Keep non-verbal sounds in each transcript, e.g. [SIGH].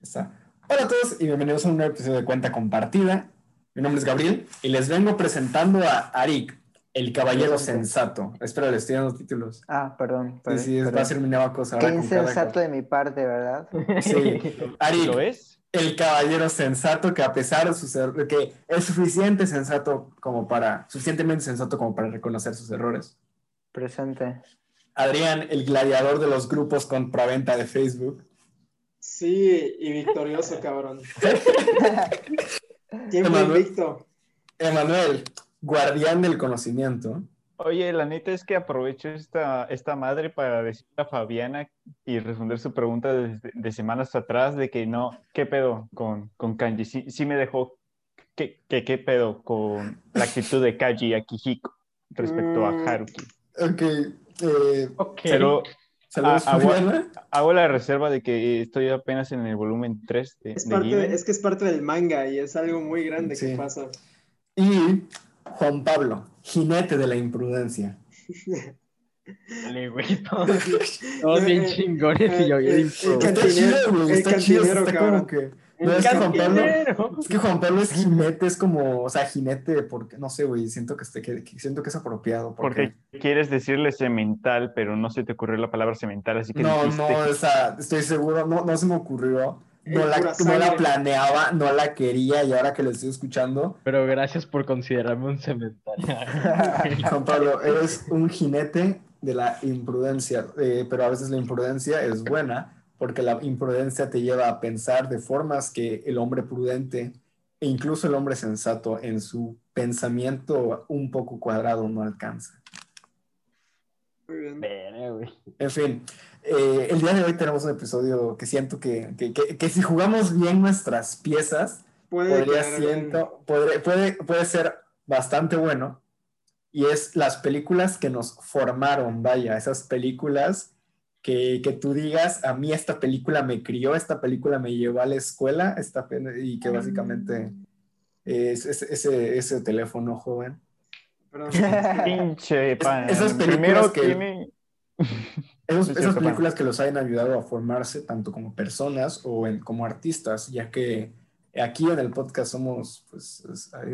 Está. Hola a todos y bienvenidos a un nuevo episodio de Cuenta Compartida. Mi nombre es Gabriel y les vengo presentando a Arik, el caballero sensato. Espera, le estoy dando títulos. Ah, perdón. perdón Sí, sí, perdón. va a ser mi nueva cosa. Qué cada insensato de mi parte, ¿verdad? Sí, [LAUGHS] Arik, ¿Lo es? el caballero sensato que a pesar de sus errores, que es suficiente sensato como para, suficientemente sensato como para reconocer sus errores. Presente. Adrián, el gladiador de los grupos compraventa de Facebook. Sí, y victorioso, cabrón. [LAUGHS] Tiempo Emanuel. invicto. Emanuel, guardián del conocimiento. Oye, la neta es que aprovecho esta, esta madre para decirle a Fabiana y responder su pregunta de, de semanas atrás de que no, ¿qué pedo con, con Kanji? Sí, sí me dejó, ¿qué, qué, qué pedo con la actitud de Kaji Akihiko respecto a Mm. Haruki? Ok. eh, Pero saludos, Ah, ah, bueno. Fabiana. hago la reserva de que estoy apenas en el volumen 3 de, Es, de parte de- es que es parte del manga y es algo muy grande Sí. que pasa. Y Juan Pablo, jinete de la imprudencia. Dale, güey, [LAUGHS] todos, todos [LAUGHS] bien Eh, chingones y yo bien eh, el Está cantinero, chido, güey, el está chido, cantinero, está cabrón. como que... No, es que Juan Pablo, es que Juan Pablo es jinete, es como, o sea, jinete, porque, no sé, güey, siento que, este- que, que siento que es apropiado. Porque, Porque quieres decirle cemental, pero no se te ocurrió la palabra cemental, así que no, dijiste no, o sea, estoy seguro, no, no se me ocurrió, no la, no planeaba, no la quería, y ahora que lo estoy escuchando, Pero gracias por considerarme un cementerio. [LAUGHS] Juan Pablo, eres un jinete de la imprudencia, eh, pero a veces la imprudencia es buena porque la imprudencia te lleva a pensar de formas que el hombre prudente e incluso el hombre sensato en su pensamiento un poco cuadrado no alcanza. Muy bien. Güey. En fin, eh, el día de hoy tenemos un episodio que siento que, que- que- que si jugamos bien nuestras piezas, Puede podría siento, podré- puede, puede ser bastante bueno. Y es las películas que nos formaron, vaya, esas películas que, que tú digas, a mí esta película me crió, esta película me llevó a la escuela, esta, y que básicamente es, es- ese, ese teléfono joven. Perdón. [LAUGHS] pinche pan. esas películas Primero que- tiene... [LAUGHS] Esos- Sí, esas películas que los hayan ayudado a formarse tanto como personas o en- como artistas, ya que aquí en el podcast somos, pues,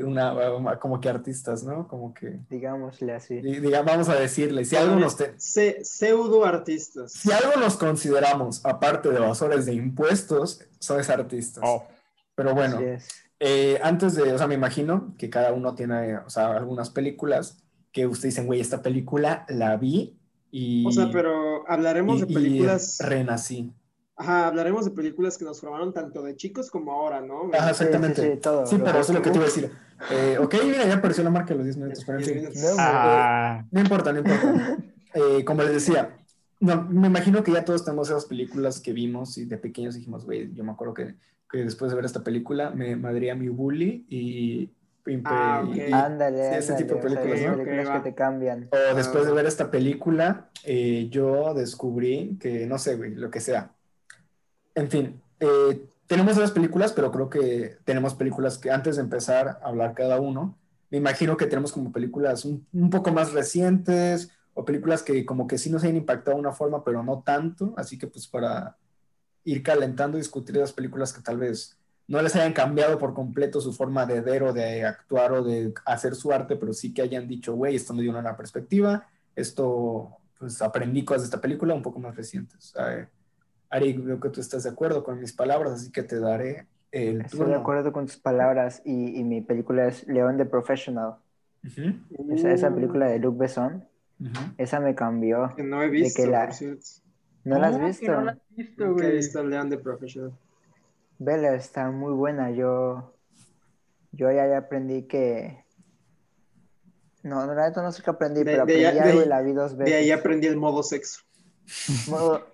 una, como que artistas, ¿no? Como que, Digámosle así. di- diga, vamos a decirle, si algo nos, te- Se- pseudo artistas. si algo nos consideramos, aparte de evasores de impuestos, son artistas. Oh, Pero bueno, eh, antes de, o sea, me imagino que cada uno tiene, o sea, algunas películas que ustedes dicen, güey, esta película la vi y... O sea, pero hablaremos y- de y películas. renací. Ajá, hablaremos de películas que nos formaron tanto de chicos como ahora, ¿no? Ajá, Sí, exactamente. sí, sí, todo. Sí, pero eso es lo que te iba a decir. Eh, ok, mira, ya apareció la marca de los 10 minutos, pero en fin. Diez No, ah, No importa, no importa. [LAUGHS] Eh, como les decía, no, me imagino que ya todos tenemos esas películas que vimos y de pequeños dijimos, güey, yo me acuerdo que, que después de ver esta película me madría mi bully y... y- Ah, ok. y- Ándale, sí, ese ándale, tipo de o sea, películas, ¿no? películas Ok, que te cambian. o después de Ah. ver esta película, eh, yo descubrí que, no sé, güey, lo que sea. En fin, eh, tenemos esas películas, pero creo que tenemos películas que antes de empezar a hablar cada uno, me imagino que tenemos como películas un, poco más recientes o películas que como que sí nos hayan impactado de una forma, pero no tanto. Así que pues para ir calentando discutir las películas que tal vez no les hayan cambiado por completo su forma de ver o de actuar o de hacer su arte, pero sí que hayan dicho, güey, esto me dio una nueva perspectiva, esto, pues aprendí cosas de esta película un poco más recientes. Eh, Ari, veo que tú estás de acuerdo con mis palabras, así que te daré el Estoy de acuerdo con tus palabras y, y mi película es León the Professional. Ujú, Esa, esa Uh, película de Luc Besson, esa me cambió. Que no he visto, que la- por cierto. ¿No la has ¿Cómo que visto? No la has visto, Nunca he güey. visto Leon the Professional. Vela, está muy buena. Yo, yo ya, ya aprendí que... No, no, la neta no sé qué aprendí, De- pero de aprendí de algo y la vi dos veces. De ahí aprendí el modo sexo. Modo-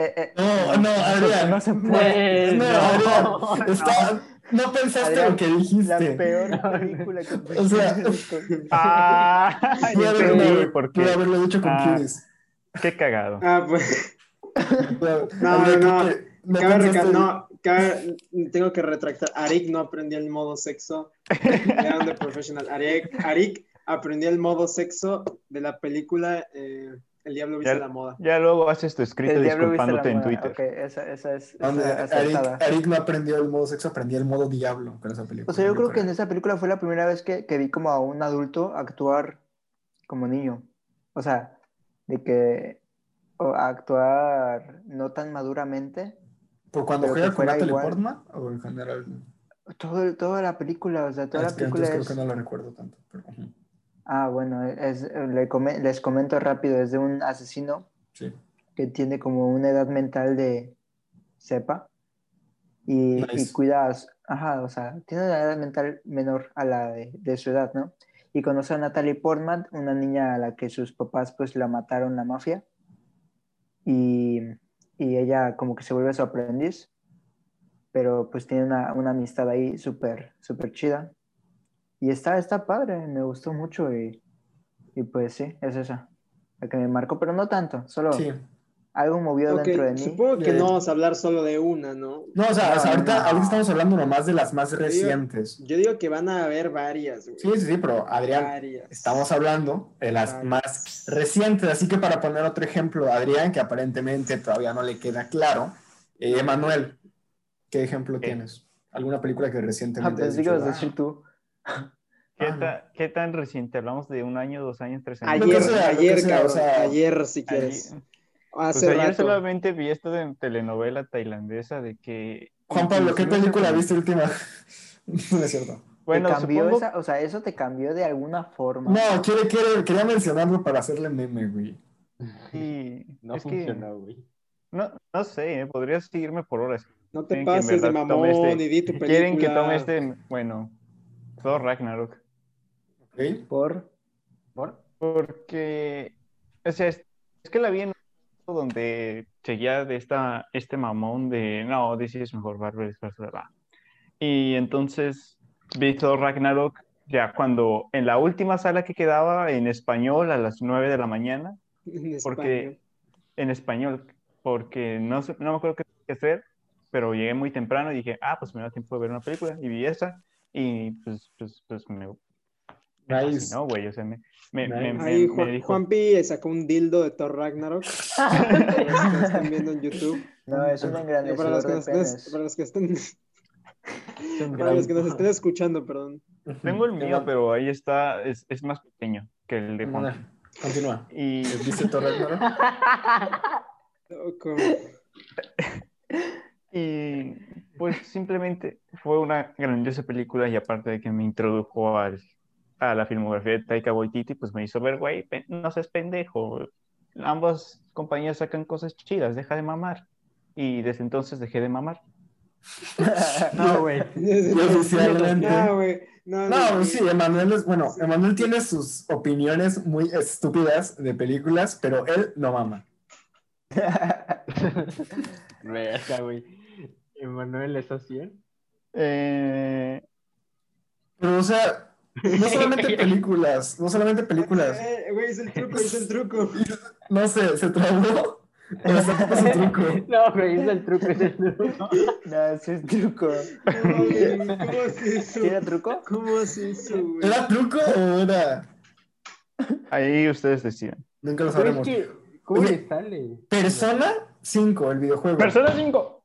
Eh, eh, No, no, Adrián. No se puede. No, no, Adrián, está- no pensaste Adrián, lo que La dijiste. peor película que O sea- [LAUGHS] ah, Pude haberlo, por pude qué. haberlo dicho con Ah. Qué cagado. Ah, pues. No, no, que no Cabe pensaste- no, cabe- tengo que retractar. Arik no aprendió el modo sexo. Leon the Professional. Arik, Arik aprendió el modo sexo de la película eh, El diablo viste Ya- la moda. Ya luego haces tu escrito disculpándote en moda. Twitter. Ok, esa, esa es esa Eric. Eric no aprendió el modo sexo, aprendió el modo diablo con esa película. O sea, yo creo que en esa película fue la primera vez que, que vi como a un adulto actuar como niño. O sea, de que o actuar no tan maduramente. ¿Por cuando que juega con Natalie. Portman o en general? Todo, toda la película, o sea, toda Es la que película entonces es... creo que no lo recuerdo tanto. pero, Ah, bueno, es, les comento rápido, es de un asesino sí. que tiene como una edad mental de cepa y, y Nice. cuida, ajá, o sea, tiene una edad mental menor a la de, de su edad, ¿no? Y conoce a Natalie Portman, una niña a la que sus papás pues la mataron la mafia y, y ella como que se vuelve su aprendiz, pero pues tiene una, una amistad ahí súper, súper chida. Y está, está padre, me gustó mucho y, y pues sí, es esa, la que me marcó, pero no tanto, solo Sí. algo movió dentro de mí. supongo que Eh, no vamos a hablar solo de una, ¿no? No, o sea, No, o sea, ahorita, no. ahorita estamos hablando nomás de las más digo- recientes. Yo digo que van a haber varias, güey. Sí, sí, sí, pero Adrián, Varias. estamos hablando de las Varias. más recientes. Así que para poner otro ejemplo, Adrián, que aparentemente todavía no le queda claro, eh, Emanuel, ¿qué ejemplo tienes? ¿Alguna película que Ah, recientemente has pensé que dicho, ibas a "Ah"? decir tú. ¿Qué, Ah, no. ta- qué tan reciente? ¿Hablamos de un año, dos años, tres años? Ayer, sea, ayer, sea, o sea, ayer, si quieres. Ayer- Hace Pues ayer rato. solamente vi esto de telenovela tailandesa de que... Juan Pablo, ¿qué película viste última? [LAUGHS] no es cierto. Bueno, ¿Te cambió supongo- esa, o sea, eso te cambió de alguna forma. No, quiere, quiere, quería mencionarlo para hacerle meme, güey. sí, [LAUGHS] No es que- funcionó, güey. no, no sé, ¿eh? podrías seguirme por horas. No te Quieren pases de tome mamón este- y di tu película. Quieren que tome este, bueno, Thor Ragnarok. ¿Ok? Por. ¿Por? Porque, o sea, es, es que la vi en un momento donde seguía de esta, este mamón de, no, DC es mejor, Marvel es mejor, bla". Y entonces vi Thor Ragnarok ya cuando, en la última sala que quedaba en español a las 9 de la mañana, [LAUGHS] En porque- español. en español, porque no, no me acuerdo qué hacer, pero llegué muy temprano y dije, ah, pues me da tiempo de ver una película, y vi esa, y pues, pues, pues me, me Nice. fascinó, güey, o sea, me, me, me, Nice. me- Ahí me Juan, dijo... Juanpi sacó un dildo de Thor Ragnarok. [LAUGHS] Que están viendo en YouTube. No, es un Eh, Para engrandecedor los que nos, para los que estén, [LAUGHS] para los que nos estén escuchando, perdón. Tengo el mío, pero ahí está, es, es más pequeño que el de Juan. Continúa. Y ¿Viste Thor Ragnarok? [LAUGHS] Loco. Y pues simplemente fue una grandiosa película y aparte de que me introdujo al, a la filmografía de Taika Waititi, pues me hizo ver, güey, no seas pendejo. Ambas compañías sacan cosas chidas, deja de mamar. Y desde entonces dejé de mamar. [LAUGHS] No, güey. [LAUGHS] oficialmente. Güey. No, No, no, pues sí, Emanuel es, bueno, Sí. Emanuel tiene sus opiniones muy estúpidas de películas, pero él no mama. [LAUGHS] Verga, güey. Emanuel, ¿estás bien? Eh, Pero, o sea, no solamente [LAUGHS] películas, no solamente películas. Eh, Güey, es el truco, es el truco. [LAUGHS] No sé, se trabó. O sea, ¿qué su truco? No, güey, es el truco, es el truco. [LAUGHS] No, ese es truco. No, güey, ¿Cómo hace eso? ¿Tiene truco? ¿Cómo hace eso, güey? ¿Era truco o era? ahí ustedes deciden. Nunca lo Pero es sabremos. que, ¿cómo le sale? Persona 5, el videojuego. Persona 5.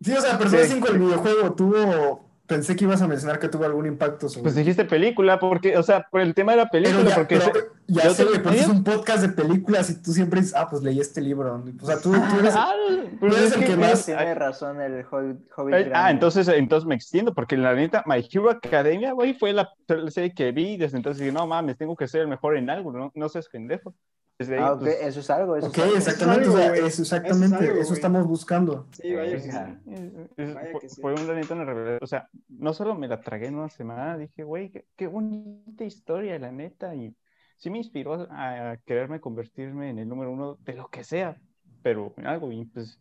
Sí, o sea, Persona Sí. 5, el videojuego tuvo. Pensé que ibas a mencionar que tuvo algún impacto sobre. Pues dijiste película, porque, o sea, por el tema de la película, Pero ya, porque pero se- ya sé, güey, pero es un podcast de películas y tú siempre dices, ah, pues leí este libro. O sea, tú, tú eres. Ah, Tú pues eres el que- que más- Tiene razón el Hobbit. Ah, entonces, entonces me extiendo, porque la neta, My Hero Academia, güey, fue la serie que vi y desde entonces dije, no mames, tengo que ser el mejor en algo, no, no seas pendejo. Desde ahí, Ah, ok, pues, eso es algo. Eso Ok, es algo. exactamente, algo, o sea, güey. eso exactamente, Eso es algo, eso estamos buscando. Sí, vaya que sí. Ajá. es- es- Vaya fue, que sí. fue una neta una revelación. O sea, no solo me la tragué en una semana, dije, güey, qué, qué bonita historia, la neta, y sí me inspiró a, a quererme convertirme en el número uno de lo que sea, pero en algo, y pues,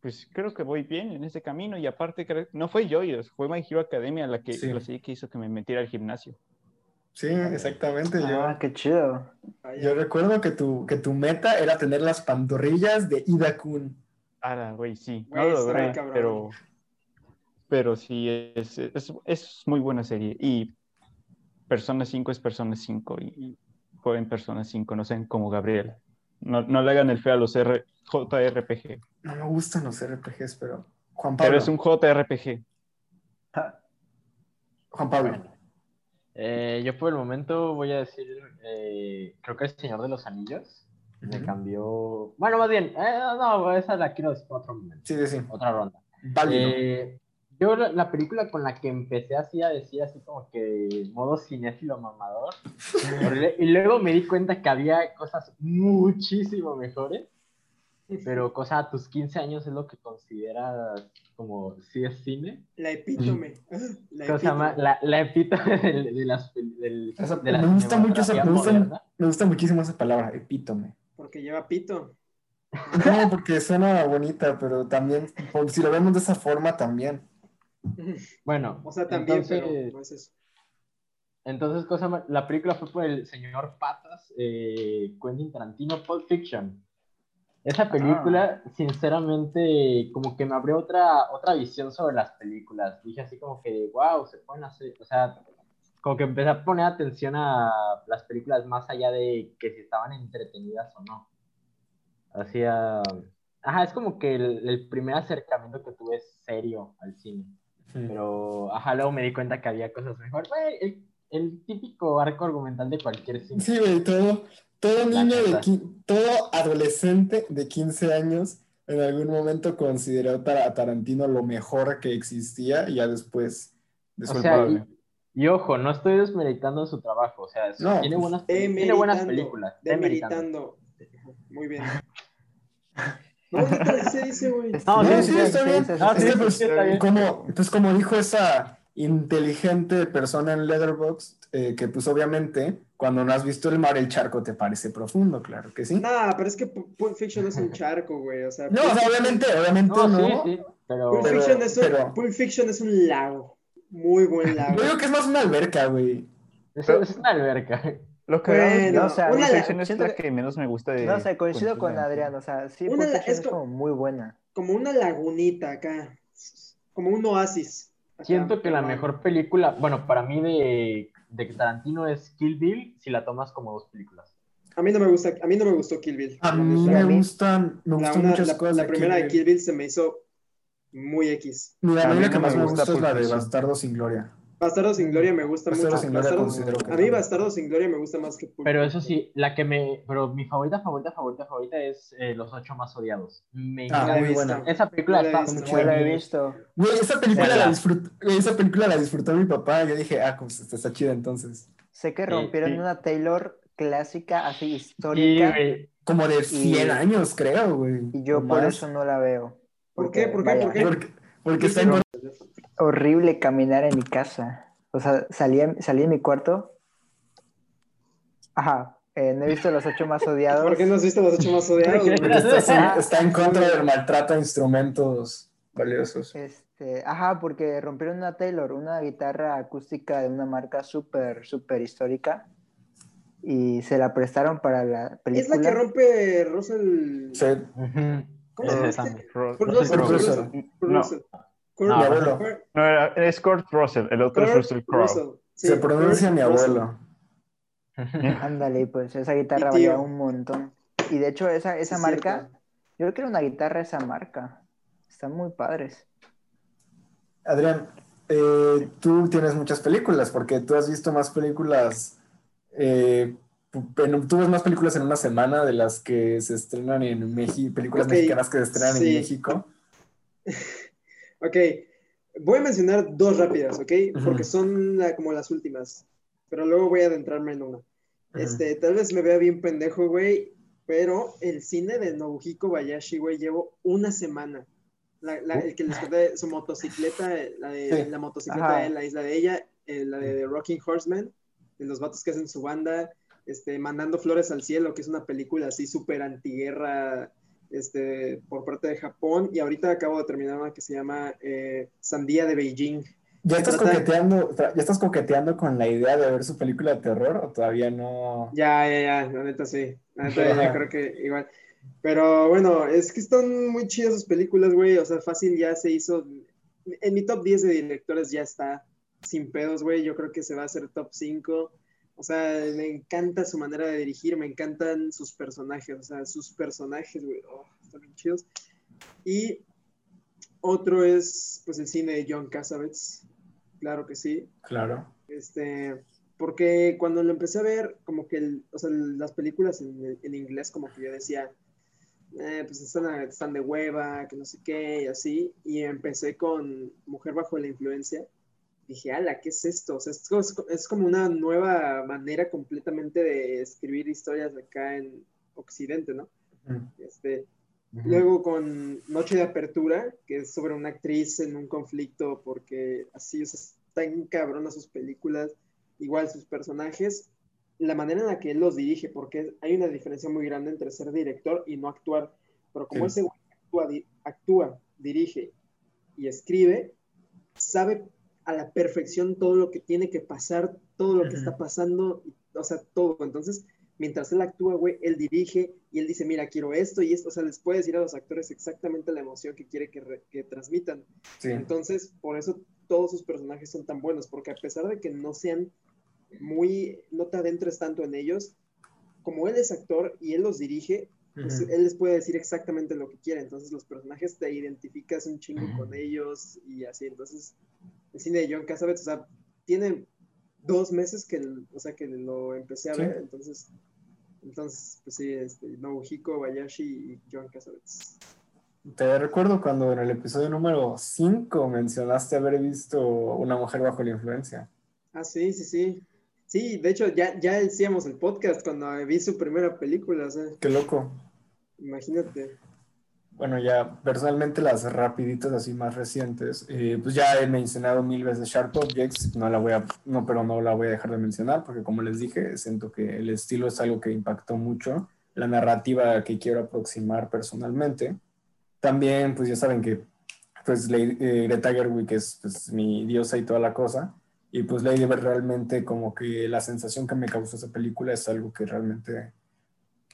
pues creo que voy bien en ese camino, y aparte, creo- no fue Joyos, fue My Hero Academia la que, Sí. la que hizo que me metiera al gimnasio. Sí, exactamente. Ah, Yo, qué chido. Yo recuerdo que tu, que tu meta era tener las pantorrillas de Ida Kun. Ah, güey, sí, no Güey, lo está logré, cabrón. pero, pero sí, es, es, es muy buena serie. Y Persona 5 es Persona 5. Y, jueguen personas 5, no sean como Gabriel. No, no le hagan el feo a los R- JRPG. No me gustan los RPGs, pero. Juan Pero Pablo. es un JRPG. Juan Pablo. Eh, yo por el momento voy a decir, eh, creo que El Señor de los Anillos me cambió. Bueno, más bien, eh, no, esa la quiero para otro momento, Sí, sí, sí. otra ronda. Eh, yo la, la película con la que empecé así a decir así como que modo cinéfilo mamador, [LAUGHS] y luego me di cuenta que había cosas muchísimo mejores, pero cosa a tus 15 años es lo que consideras como si es cine. La epítome. La Cosa epítome. más, la, la epítome de, de las, del- Esa- de la me gusta mucho esa- me gusta-. Me gusta muchísimo esa palabra, epítome. Porque lleva pito. No, porque suena bonita, pero también, por- si lo vemos de esa forma, también. Bueno, O sea, también, entonces, pero no es eso. entonces cosa más- la película fue por el señor Patas, eh, Quentin Tarantino, Pulp Fiction. Esa película, sinceramente, como que me abrió otra, otra visión sobre las películas. Dije así como que, wow, se pueden hacer, o sea, como que empecé a poner atención a las películas más allá de que si estaban entretenidas o no. Hacía, ajá, es como que el, el primer acercamiento que tuve serio al cine. Pero, ajá, luego me di cuenta que había cosas mejor. El, el típico arco argumental de cualquier cine. Sí, güey, todo, todo niño de todo adolescente de 15 años en algún momento consideró a Tarantino lo mejor que existía y ya después O después sea, y, y ojo, no estoy desmeritando su trabajo. O sea, No, tiene, pues, buenas, tiene buenas películas. Demeritando. Demeritando. Muy bien. [LAUGHS] No, neta, así se dice, güey. No, No, sí, sí, sí, está sí, Ah, pues, sí, está bien. como, pues como dijo esa inteligente persona en Letterboxd, eh, que pues obviamente cuando no has visto el mar, el charco te parece profundo, claro que sí. Nah, pero es que Pu- Pulp Fiction es un charco, güey. O sea, No, o sea, obviamente, obviamente No, no. sí, sí. Pero, Pulp, Pero- Fiction es un, pero- Pulp Fiction es un lago. Muy buen lago. Yo digo que es más una alberca, güey. es, es una alberca. Lo que Bueno, No, o sea, una, Fiction es la que- que menos me gusta de. No sé, coincido con. Adrián, o sea, sí, Una Pulp Fiction es es co- como muy buena. como una lagunita acá. Como un oasis. Siento que la mejor película, bueno, para mí de, de Tarantino es Kill Bill si la tomas como dos películas. A mí no me gusta, a mí no me gustó Kill Bill. A mí me a mí- gustan, me La, gustan una- muchas la- cosas. la de primera de Kill Bill se me hizo muy X. Mira, a mí la que más me gusta gusta es la de. Bastardo sin Gloria. Bastardo sin Gloria me gusta Bastardo mucho. sin Gloria Bastardo- considero que a mí Bastardo sin Gloria me gusta más que Pulp Pero eso sí, la que me, pero mi favorita, favorita, favorita, favorita, es eh, Los Ocho Más Odiados. Me Ah, muy visto. buena. Esa película la está visto. muy Yo la he visto. Güey, esa película la disfrutó, esa película la disfrutó mi papá. Yo dije, ah, pues está chida entonces. Sé que rompieron una Taylor clásica, así Sí, histórica. Como de 100 Y- años, creo, güey. y yo por más. eso no la veo. ¿Por qué? ¿Por qué? vaya, ¿Por qué? Porque, porque está en Horrible caminar en mi casa. O sea, salí, salí de mi cuarto. Ajá, eh, no he visto los ocho más odiados. [LAUGHS] ¿Por qué no has visto los ocho más odiados? está, en- está en contra del maltrato a instrumentos valiosos. Este, ajá, porque rompieron una Taylor, una guitarra acústica de una marca súper, súper histórica. Y se la prestaron para la Es película. la que rompe Russell. Sí. ¿Cómo se llama Russell. Kurt No. Mi abuelo. No, era- es Kurt Russell, el otro es Russell Crowe. Sí, se pronuncia Kurt mi abuelo. [LAUGHS] Ándale, pues esa guitarra valía un montón. Y de hecho, esa, esa Sí, marca, cierto. yo creo que era una guitarra esa marca. Están muy padres. Adrián, eh, tú tienes muchas películas, porque tú has visto más películas, eh, en- tú ves más películas en una semana de las que se estrenan en México, películas mexicanas que se estrenan sí. en México. [LAUGHS] Ok, voy a mencionar dos rápidas, ¿ok? Porque son la- como las últimas, pero luego voy a adentrarme en una. Este, tal vez me vea bien pendejo, güey, pero el cine de Nobuhiko Bayashi, güey, llevo una semana. La- la- el que les conté su motocicleta, la, de, Sí. la motocicleta Ajá. de la isla de ella, eh, la de Rocking Horseman, de los vatos que hacen su banda, este, Mandando Flores al Cielo, que es una película así súper antiguerra, este, por parte de Japón, y ahorita acabo de terminar una que se llama eh, Sandía de Beijing. ¿Ya estás, trata- coqueteando, ¿Ya estás coqueteando con la idea de ver su película de terror o todavía no? Ya, ya, ya, la neta sí. La neta ya Ajá. creo que igual. Pero bueno, es que están muy chidas sus películas, güey. O sea, fácil ya se hizo. En mi top 10 de directores ya está sin pedos, güey. Yo creo que se va a hacer top 5. O sea, me encanta su manera de dirigir, me encantan sus personajes, o sea, sus personajes, güey, oh, están bien chidos. Y otro es, pues, el cine de John Cassavetes, claro que sí. Claro. Este, porque cuando lo empecé a ver, como que, el- o sea, las películas en, en inglés, como que yo decía, eh, pues están, están de hueva, que no sé qué, y así. Y empecé con Mujer bajo la influencia. Dije, ala, ¿qué es esto? O sea, es, es como una nueva manera completamente de escribir historias acá en Occidente, ¿no? Mm. Este, Luego con Noche de Apertura, que es sobre una actriz en un conflicto, porque así, o sea, están cabronas sus películas, igual sus personajes, la manera en la que él los dirige, porque hay una diferencia muy grande entre ser director y no actuar. Pero como Sí. ese güey actúa, actúa, dirige y escribe, sabe a la perfección todo lo que tiene que pasar, todo lo que está pasando, o sea, todo. Entonces, mientras él actúa, güey, él dirige y él dice, mira, quiero esto y esto, o sea, les puede decir a los actores exactamente la emoción que quiere que, re- que transmitan. Sí. Entonces, por eso todos sus personajes son tan buenos, porque a pesar de que no sean muy, no te adentres tanto en ellos, como él es actor y él los dirige, pues él les puede decir exactamente lo que quiere. Entonces, los personajes te identificas un chingo con ellos y así. Entonces, el cine de John Cassavetes, o sea, tiene dos meses que, o sea, que lo empecé a Sí. ver, entonces, entonces, pues sí, este, Nobuhiko Bayashi y John Cassavetes. Te recuerdo cuando en el episodio número 5 mencionaste haber visto una mujer bajo la influencia. Ah, sí, sí, sí. Sí, de hecho, ya, ya hacíamos el podcast cuando vi su primera película, o sea, Qué loco. imagínate. Bueno, ya personalmente las rapiditas así más recientes, eh, pues ya he mencionado mil veces Sharp Objects, no la voy a, no, pero no la voy a dejar de mencionar porque como les dije, siento que el estilo es algo que impactó mucho, la narrativa que quiero aproximar personalmente. También, pues ya saben que pues Lady- eh, Greta Gerwig es pues, mi diosa y toda la cosa, y pues Lady Bird realmente como que la sensación que me causó esa película es algo que realmente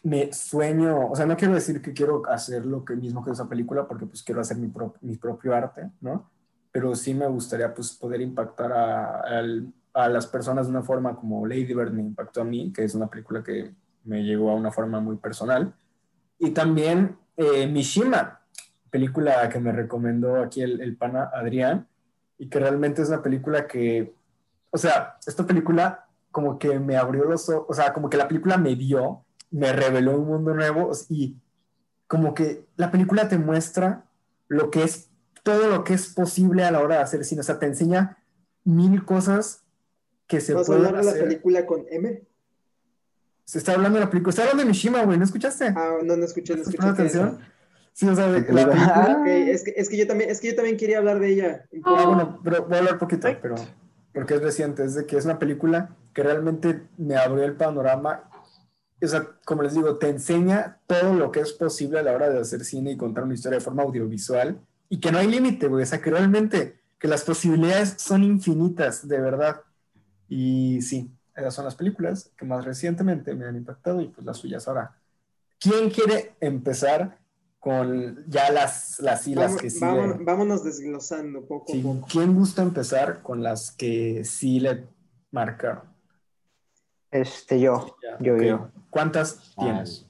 me sueño, o sea, no quiero decir que quiero hacer lo que mismo que esa película, porque pues quiero hacer mi, pro- mi propio arte, ¿no? Pero sí me gustaría pues poder impactar a, al- a las personas de una forma como Lady Bird me impactó a mí, que es una película que me llegó a una forma muy personal. Y también eh, Mishima, película que me recomendó aquí el, el pana Adrián, y que realmente es una película que, o sea, esta película como que me abrió los ojos, o sea, como que la película me dio, me reveló un mundo nuevo y como que la película te muestra lo que es, todo lo que es posible a la hora de hacer cine, o sea, te enseña mil cosas que se ¿Vas a pueden hablar de la hacer. película con M? Se está hablando de la película, está hablando de Mishima, güey, ¿no escuchaste? Ah, no, no escuché, no ¿Estás escuché. atención? Sí, o sea, de- la Película. Ok, es que, es que yo también, es que yo también quería hablar de ella. Ah, bueno, pero voy a hablar poquito, pero porque es reciente, es de que es una película que realmente me abrió el panorama. O sea, como les digo, te enseña todo lo que es posible a la hora de hacer cine y contar una historia de forma audiovisual y que no hay límite, güey. O sea, que realmente que las posibilidades son infinitas, de verdad. Y sí, esas son las películas que más recientemente me han impactado y pues las suyas ahora. ¿Quién quiere empezar con ya las, las Vamos- que sí? vámonos, le- vámonos desglosando poco Sí, a poco. ¿Quién gusta empezar con las que sí le marcaron? Este, yo, yo, yo. ¿Cuántas tienes?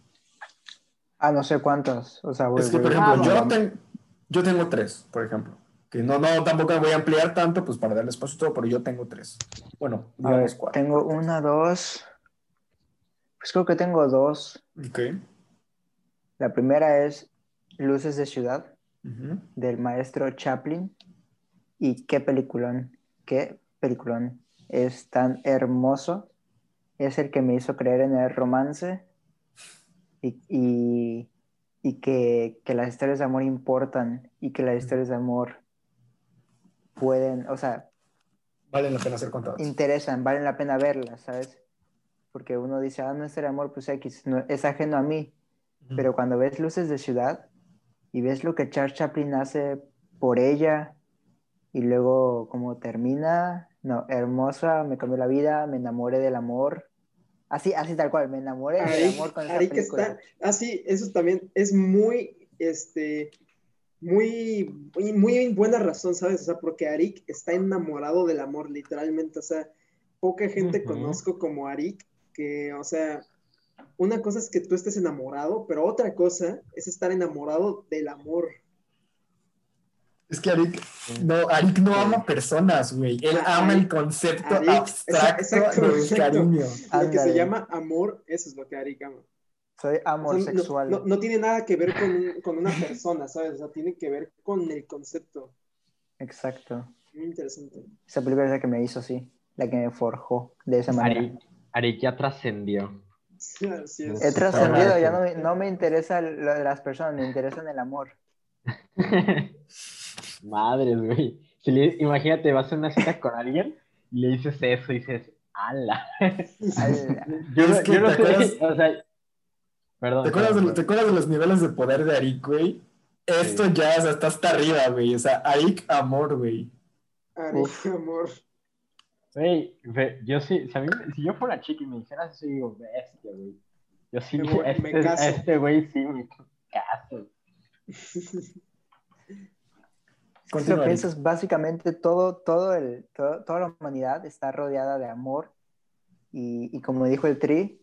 Ah, no sé cuántas. O sea, voy, es que, por ejemplo, Ah, yo, bueno. ten- yo tengo tres, por ejemplo. Que no, no, tampoco voy a ampliar tanto, pues para darle espacio a todo, pero yo tengo tres. Bueno, a ver, cuatro. tengo una, dos. Pues creo que tengo dos. Ok. La primera es Luces de Ciudad, del maestro Chaplin. Y qué peliculón, qué peliculón. Es tan hermoso. Es el que me hizo creer en el romance y, y- y que, que las historias de amor importan y que las historias de amor pueden, o sea, Valen la pena ser contadas. interesan, valen la pena verlas, ¿sabes? Porque uno dice, ah, no es el amor, pues X, no- es ajeno a mí. Pero cuando ves Luces de Ciudad y ves lo que Charles Chaplin hace por ella y luego cómo termina, no, hermosa, me cambió la vida, me enamoré del amor. Así, así tal cual, me enamoré del Arik, amor con esa película. está, ah, sí, eso también es muy, este, muy, muy, muy buena razón, ¿sabes? O sea, porque Arik está enamorado del amor, literalmente, o sea, poca gente conozco como Arik, que, o sea, una cosa es que tú estés enamorado, pero otra cosa es estar enamorado del amor. Es que Arik no, Arik no ama personas, güey. Él ama el concepto Arik, abstracto exacto, del exacto. cariño. Lo que se llama amor, eso es lo que Arik ama. Soy O sea, amor no- sexual. No, no tiene nada que ver con, con una persona, ¿sabes? O sea, tiene que ver con el concepto. Exacto. Muy interesante. Esa película es la que me hizo así, la que me forjó de esa manera. Arik, Arik ya trascendió. Sí, así es. He trascendido, ya no me, no me interesa lo de las personas, me interesa el amor. [LAUGHS] Madres, güey. Si le- imagínate, vas a una cita con alguien y le dices eso y dices, ala. [LAUGHS] Yo, Es que yo no te sé, acuerdas- [LAUGHS] o sea, perdón. ¿Te acuerdas, de, perdón, ¿Te acuerdas de los niveles de poder de Arik, güey? Esto Sí. ya o sea, está hasta arriba, güey. O sea, Arik amor, güey. Arik, Uf. amor. Güey, yo sí, si, a mí me- si yo fuera chica y me dijeras eso, digo, bestia, güey. Yo sí, Me este, caso. este güey sí me caso. [LAUGHS] Si lo piensas, básicamente todo, todo el, todo- toda la humanidad está rodeada de amor y, y como dijo el Tri,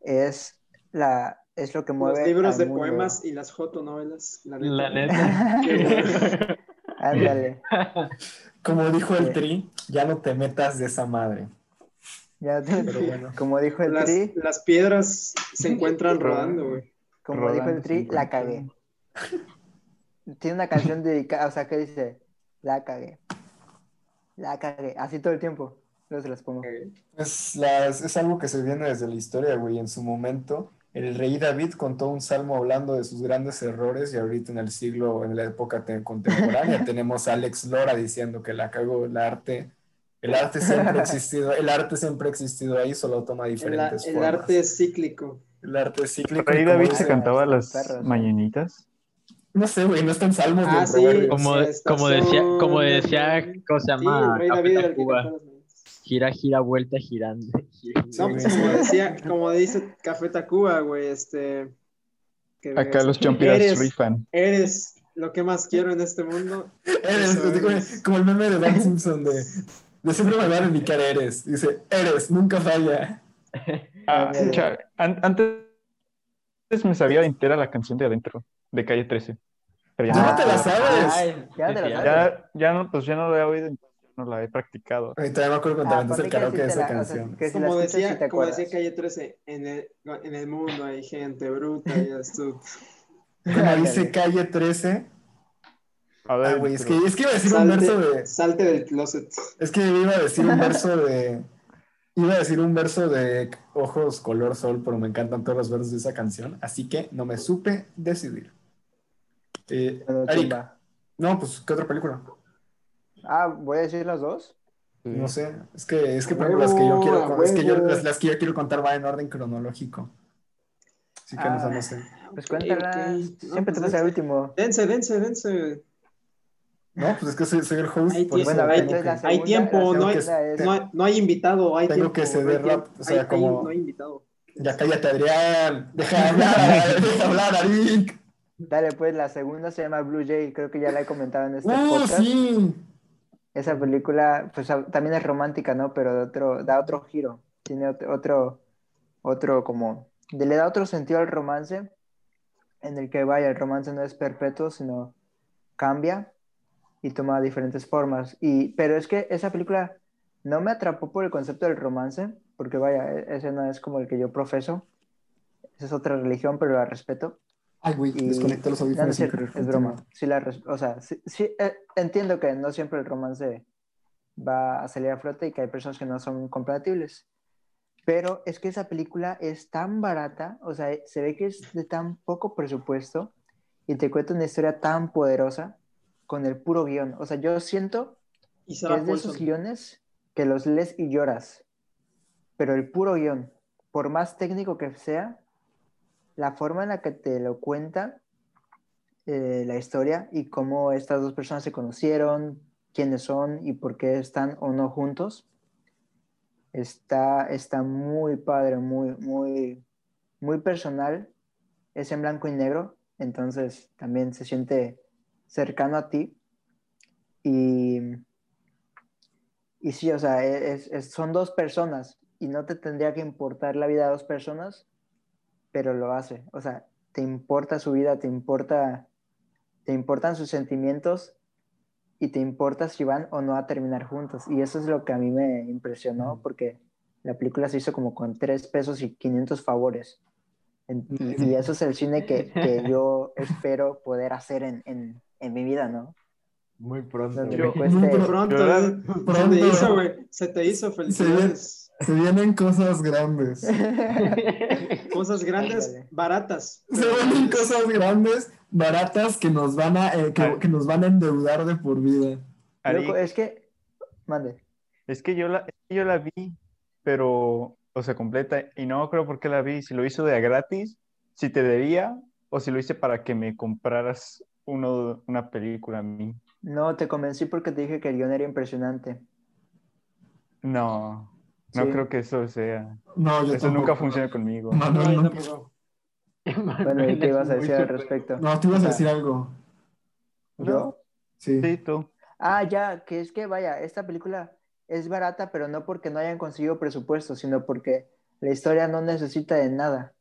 es, la, es lo que mueve Los libros al de mundo. poemas y las fotonovelas. La neta. La neta. [LAUGHS] [LAUGHS] Ándale. Como dijo el. Tri, ya no te metas de esa madre. Ya te- Pero bueno. como dijo el Las, Tri, las piedras se encuentran rodando, güey. como dijo el Rodando Tri, la cagué. Tiene una canción dedicada, o sea, que dice, la cagué. La cagué. Así todo el tiempo. Luego se las pongo. Es, las- es algo que se viene desde la historia, güey. En su momento, el rey David contó un salmo hablando de sus grandes errores y ahorita en el siglo, en la época te- contemporánea, [LAUGHS] tenemos a Alex Lora diciendo que la cagó el arte. El arte siempre ha existido, el arte siempre ha existido ahí, solo toma El, diferentes el formas. arte es cíclico. El arte es cíclico. Rey y como David se cantaba las perros, mañanitas. No sé, güey, no está en salmos Ah, sí. Como, como decía, como decía. ¿cómo se llama? David. Gira, gira, vuelta, girando. No, pues como decía, como dice Café Tacuba, güey, este. que Acá es- los champiras eres, rifan. eres lo que más quiero en este mundo. Eres, Eso digo, es. como el meme de Dan Simpson de, de siempre me van a indicar eres. Dice, eres, nunca falla. Ah, an- antes me sabía entera la canción de adentro, de calle 13. Pero ya, Ya no, te la sabes. Ay, Ya sí, te la sí, sabes. ya, ya no, pues ya no lo he oído, entonces no la he practicado. Ahí todavía me acuerdo cuando Ah, el karaoke de esa la- o sea, canción. que si la Como decía, te como decía Calle 13, en el, en el mundo hay gente bruta y astuta. Como dice Calle 13. A ver, Ah, güey, es que, es que iba a decir un verso de. salte del closet. Es que iba a decir un [LAUGHS] verso de. Iba a decir un verso de Ojos Color Sol, pero me encantan todos los versos de esa canción, así que no me supe decidir. Eh, no, pues, ¿qué otra película? Ah, voy a decir las dos. No sé, es que, es que por ejemplo, las que yo quiero, es que yo, las, las que yo quiero contar van en orden cronológico. Así que no, sé, Ah. no sé. Pues Ok, cuéntalas. ok. No, Siempre pues te el último. Dense, dense, dense. No, pues es que soy, soy el host, Hay por tiempo, hay- que- hay tiempo, no hay- No hay, no hay invitado, hay Tengo tiempo. que ceder no hay tiempo. rap- o sea, Hay- hay- como- no hay invitado. Ya cállate, Adrián. Deja de hablar, [LAUGHS] deja de hablar, Arik. Dale, pues la segunda se llama Blue Jay, creo que ya la he comentado en este ¡Uh, podcast. sí! Esa película, pues también es romántica, ¿no? Pero de otro, da otro giro, tiene ot- otro, otro como, le da otro sentido al romance, en el que vaya, el romance no es perpetuo, sino cambia y toma diferentes formas. Y, pero es que esa película no me atrapó por el concepto del romance, porque vaya, e- ese no es como el que yo profeso, esa es otra religión, pero la respeto. Ay, güey, Y- desconecté los No, no audífonos. es es broma. Sí la res- o sea, sí, sí, eh, entiendo que no siempre el romance va a salir a flote y que hay personas que no son compatibles. Pero es que esa película es tan barata, o sea, se ve que es de tan poco presupuesto y te cuenta una historia tan poderosa con el puro guion. O sea, yo siento Y que es de esos guiones que los lees y lloras. Pero el puro guion, por más técnico que sea, la forma en la que te lo cuenta eh, la historia y cómo estas dos personas se conocieron, quiénes son y por qué están o no juntos, está, está muy padre, muy, muy, muy personal. Es en blanco y negro, entonces también se siente cercano a ti. Y y sí, o sea, es- es- son dos personas y no te tendría que importar la vida de dos personas, pero lo hace. O sea, te importa su vida, te importa, te importan sus sentimientos y te importa si van o no a terminar juntos. Y eso es lo que a mí me impresionó porque la película se hizo como con tres pesos y 500 favores. Y, y eso es el cine que, que yo [LAUGHS] espero poder hacer en, en, en mi vida, ¿no? Muy pronto. Me cueste- Muy Pronto, Yo- ¿eh? se pronto. te hizo, güey. Se te hizo, felicidades. Se vienen cosas grandes. [LAUGHS] Cosas grandes, baratas. Se vienen cosas grandes, baratas que nos van a, eh, que, que nos van a endeudar de por vida. Ari, Loco, es que, mande. es que yo la, es que yo la vi, pero, o sea, completa, y no creo por qué la vi, si lo hizo de a gratis, si te debía, o si lo hice para que me compraras uno, una película a mí. No, te convencí porque te dije que el guion era impresionante. No, no Sí. creo que eso sea. No, yo Eso tampoco. nunca funciona conmigo. Manuel, No, no. [LAUGHS] Bueno, ¿y qué ibas a decir al respecto? No, tú ibas a O sea, decir algo. ¿Yo? Sí. Sí, tú. Ah, ya, que es que vaya, esta película es barata, pero no porque no hayan conseguido presupuesto, sino porque la historia no necesita de nada.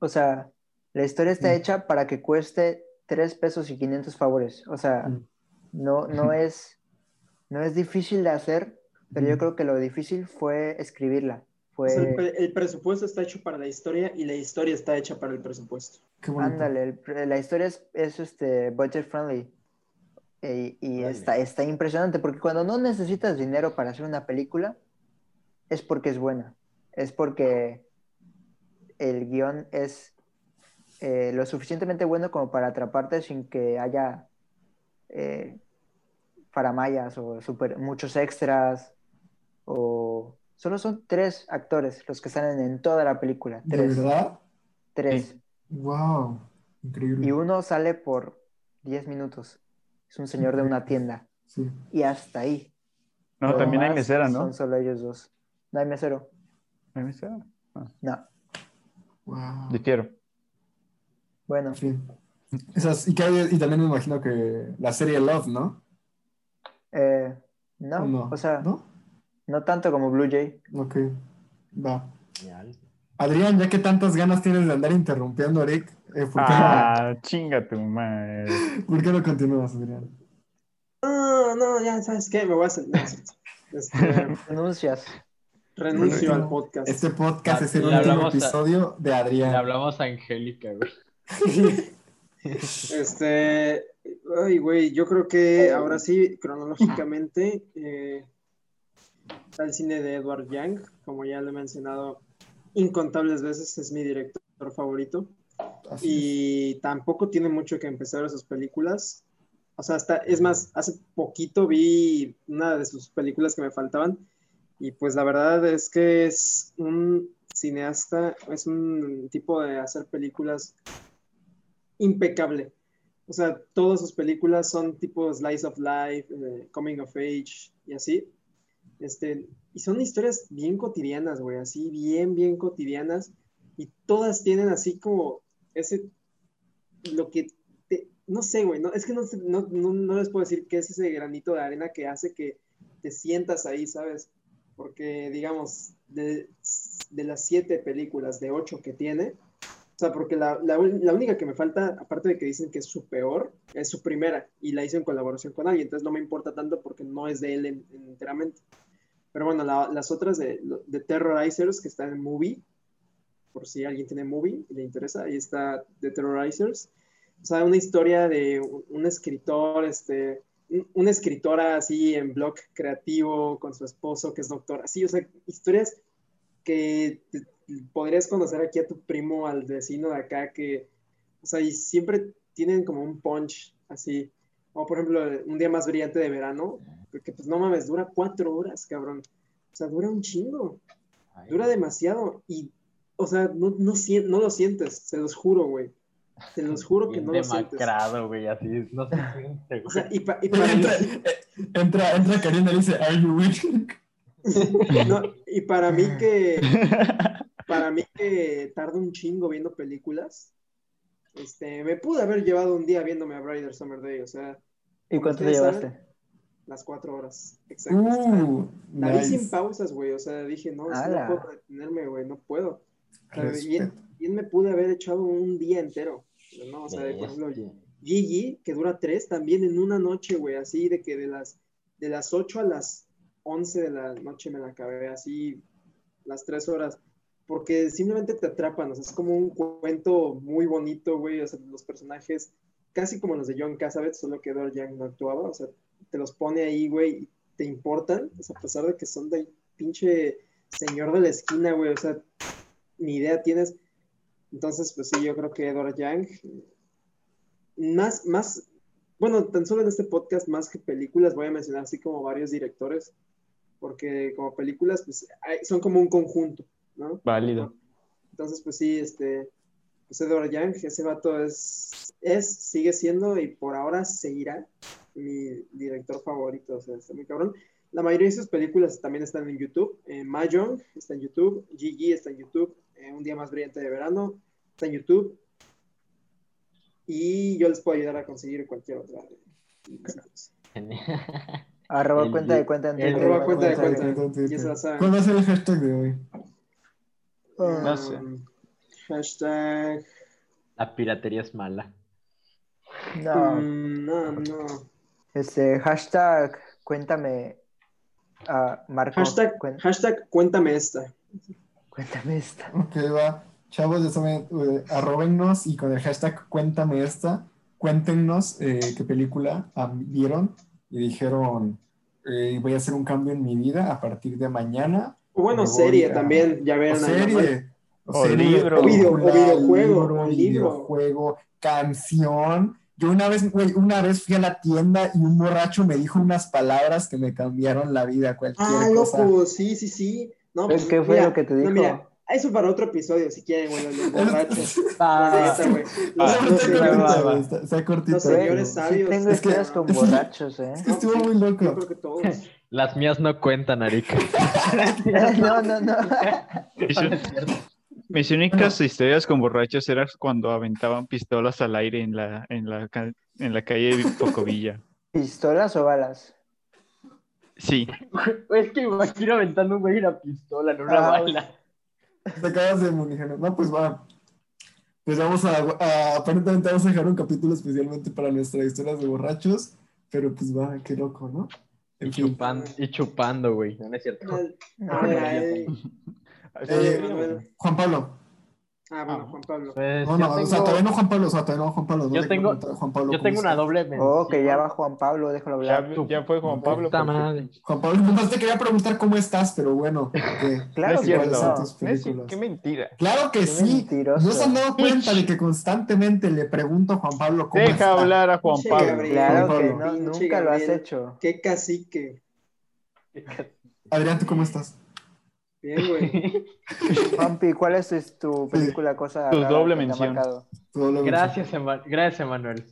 O sea, la historia está Mm. hecha para que cueste 3 pesos y 500 favores. O sea, Mm. no, no, [LAUGHS] es, no es difícil de hacer, pero yo creo que lo difícil fue escribirla. O sea, el, Fue, pre- el presupuesto está hecho para la historia y la historia está hecha para el presupuesto. Ándale, el la historia es, es, este, budget friendly. E- y está, está impresionante porque cuando no necesitas dinero para hacer una película, es porque es buena. Es porque el guion es eh, lo suficientemente bueno como para atraparte sin que haya eh, faramayas o super, muchos extras. O solo son tres actores los que salen en toda la película. ¿De Tres. verdad? Tres. Sí. Wow. Increíble. Y uno sale por 10 minutos. Es un señor de una tienda. Sí. Y hasta ahí. No, también hay mesera, ¿no? Son solo ellos dos. No hay mesero. ¿Hay mesera? No. Wow. Difiero. Bueno, En fin. Esas, y, que- y también me imagino que la serie Love, ¿no? eh, no, ¿O no? O sea, no? ¿No? tanto como Blue Jay. Ok. Va. Genial. Adrián, ya que tantas ganas tienes de andar interrumpiendo a Eric, eh, ¿por, qué Ah, chinga tu madre. no, [LAUGHS] ¿por qué no continúas, Adrián? No, no, ya sabes qué, me voy a sentar. [LAUGHS] Este, Renuncias. renuncio al podcast. Este podcast Ah, es el le último a- episodio de Le Adrián. hablamos a Angélica, güey. [LAUGHS] Este, ay, güey, yo creo que ahora sí, cronológicamente, eh, está el cine de Edward Young, como ya lo he mencionado incontables veces, es mi director favorito. Así Y tampoco tiene mucho que empezar sus películas. O sea, hasta, es más, hace poquito vi una de sus películas que me faltaban. Y pues la verdad es que es un cineasta, es un tipo de hacer películas impecable. O sea, todas sus películas son tipo slice of life, eh, coming of age y así. Este, y son historias bien cotidianas, güey, así bien, bien cotidianas. Y todas tienen así como ese, lo que, te- no sé, güey, no, es que no, no, no, no les puedo decir qué es ese granito de arena que hace que te sientas ahí, ¿sabes? Porque, digamos, de, de las siete películas, de ocho que tiene, o sea, porque la, la, la única que me falta, aparte de que dicen que es su peor, es su primera, y la hizo en colaboración con alguien, entonces no me importa tanto porque no es de él en- en- enteramente. Pero bueno, la- las otras de, de Terrorizers, que están en Movie, por si alguien tiene Movie y le interesa, ahí está The Terrorizers. O sea, una historia de un, un escritor, este, un- una escritora así en blog creativo con su esposo que es doctor, así, o sea, historias que te- podrías conocer aquí a tu primo, al vecino de acá, que, o sea, y siempre tienen como un punch así. O por ejemplo, un día más brillante de verano, porque pues no mames, dura cuatro horas, cabrón. O sea, dura un chingo, dura demasiado. Y, o sea, no, no, no lo sientes, se los juro, güey. Se los juro que no lo sientes. demacrado, güey, así, no se siente, O sea, güey. y, pa- y para mí, Entra, entra, entra Karina y dice, ¿Are you [LAUGHS] no, y para mí que para mí que tardo un chingo viendo películas. Este, me pude haber llevado un día viéndome a Brighter Summer Day, o sea, ¿Y cuánto te llevaste? las cuatro horas. Exacto. Uh, la vi sin pausas, güey. O sea, dije, no, es que Ala. no puedo detenerme, güey, no puedo. O sea, bien, bien me pude haber echado un día entero. Pero no, o sea, por ejemplo. Gigi, que dura tres, también en una noche, güey, así de que de las, de las 8 a las 11 de la noche me la acabé, así las tres horas, porque simplemente te atrapan, o sea, es como un cuento muy bonito, güey, o sea, los personajes, casi como los de John Cassavetes, solo que Edward Young no actuaba, o sea, te los pone ahí, güey, y te importan, o sea, a pesar de que son de pinche señor de la esquina, güey, o sea, ni idea tienes. Entonces, pues sí, yo creo que Edward Young, más, más, bueno, tan solo en este podcast, más que películas, voy a mencionar así como varios directores, porque como películas, pues hay- son como un conjunto, ¿no? Válido. Entonces, pues sí, este, pues Edward Young, ese vato es, es, sigue siendo y por ahora seguirá mi director favorito, o sea, está muy cabrón. La mayoría de sus películas también están en YouTube. Eh, Mahjong está en YouTube, Gigi está en YouTube, eh, Un día más brillante de verano está en YouTube. Y yo les puedo ayudar a conseguir cualquier otra. [LAUGHS] Arroba cuenta de cuenta en el- Twitter. Arroba cuenta de Cuenta. ¿Cuál va a ser el hashtag de hoy? No sé. Hashtag. La piratería es mala. No, mm, no, no. este, hashtag, cuéntame, ah, Marco, Hashtag, cuen- hashtag cuéntame esta. cuéntame esta. Ok, va. Chavos, ya saben, arróbennos y con el hashtag cuéntame esta, cuéntenos eh, qué película ah, vieron y dijeron, eh, voy a hacer un cambio en mi vida a partir de mañana. O bueno, serie a- también, ya ¿no? serie. O libro. O video- videojuego, libro, videojuego, canción. Yo una vez, güey, una vez fui a la tienda y un borracho me dijo unas palabras que me cambiaron la vida, cualquier Ah, cosa. loco, sí, sí, sí. No, Pues, ¿qué fue lo que te no, dijo? mira, eso para otro episodio, si quieren, güey, los borrachos. Ah, está cortito. Los señores sabios. Sí tengo es que- con [LAUGHS] es- borrachos, ¿eh? Es que estuvo muy Yo loco. creo que todos. Las mías no cuentan, Arica. [LAUGHS] No, no, no. [LAUGHS] Mis únicas historias con borrachos eran cuando aventaban pistolas al aire en la, en la, en la calle Pocovilla. [LAUGHS] ¿Pistolas o balas? Sí, [LAUGHS] Es que me imagino aventando un güey una pistola, no una Ah, bala. Te acabas de municionar. No, pues va. Pues vamos a, a- Aparentemente vamos a dejar un capítulo especialmente para nuestras historias de borrachos. Pero pues va, qué loco, ¿no? Y En fin. chupando, y chupando, güey. No, no es cierto. No, Ay, no. ay. Eh, Manuel. Juan Pablo. Ah, bueno, Juan Pablo. Pues No, yo no, o sea, tengo, todavía no Juan Pablo, o sea, todavía no Juan Pablo. no Yo tengo- Juan Pablo yo tengo una doble mención. Oh, que ya va Juan Pablo, déjalo ya, hablar. ya fue Juan Pablo. Juan Pablo, nomás te quería preguntar cómo estás, pero bueno. [LAUGHS] Claro No es que ¿Cuáles son cierto. no. No qué mentira. Claro que Qué sí. mentiroso. ¿No se han dado [LAUGHS] cuenta de que constantemente le pregunto a Juan Pablo cómo Deja está? hablar a Juan Pablo. Gabriel. Claro Juan que Pablo. no, Pinche nunca lo has Gabriel. hecho. Qué cacique. Adrián, ¿tú cómo estás? Bien, güey. [LAUGHS] Juanpi, ¿cuál es es tu película cosa Tu rara doble que te ha mención. lo Gracias, Ema- gracias, Emanuel.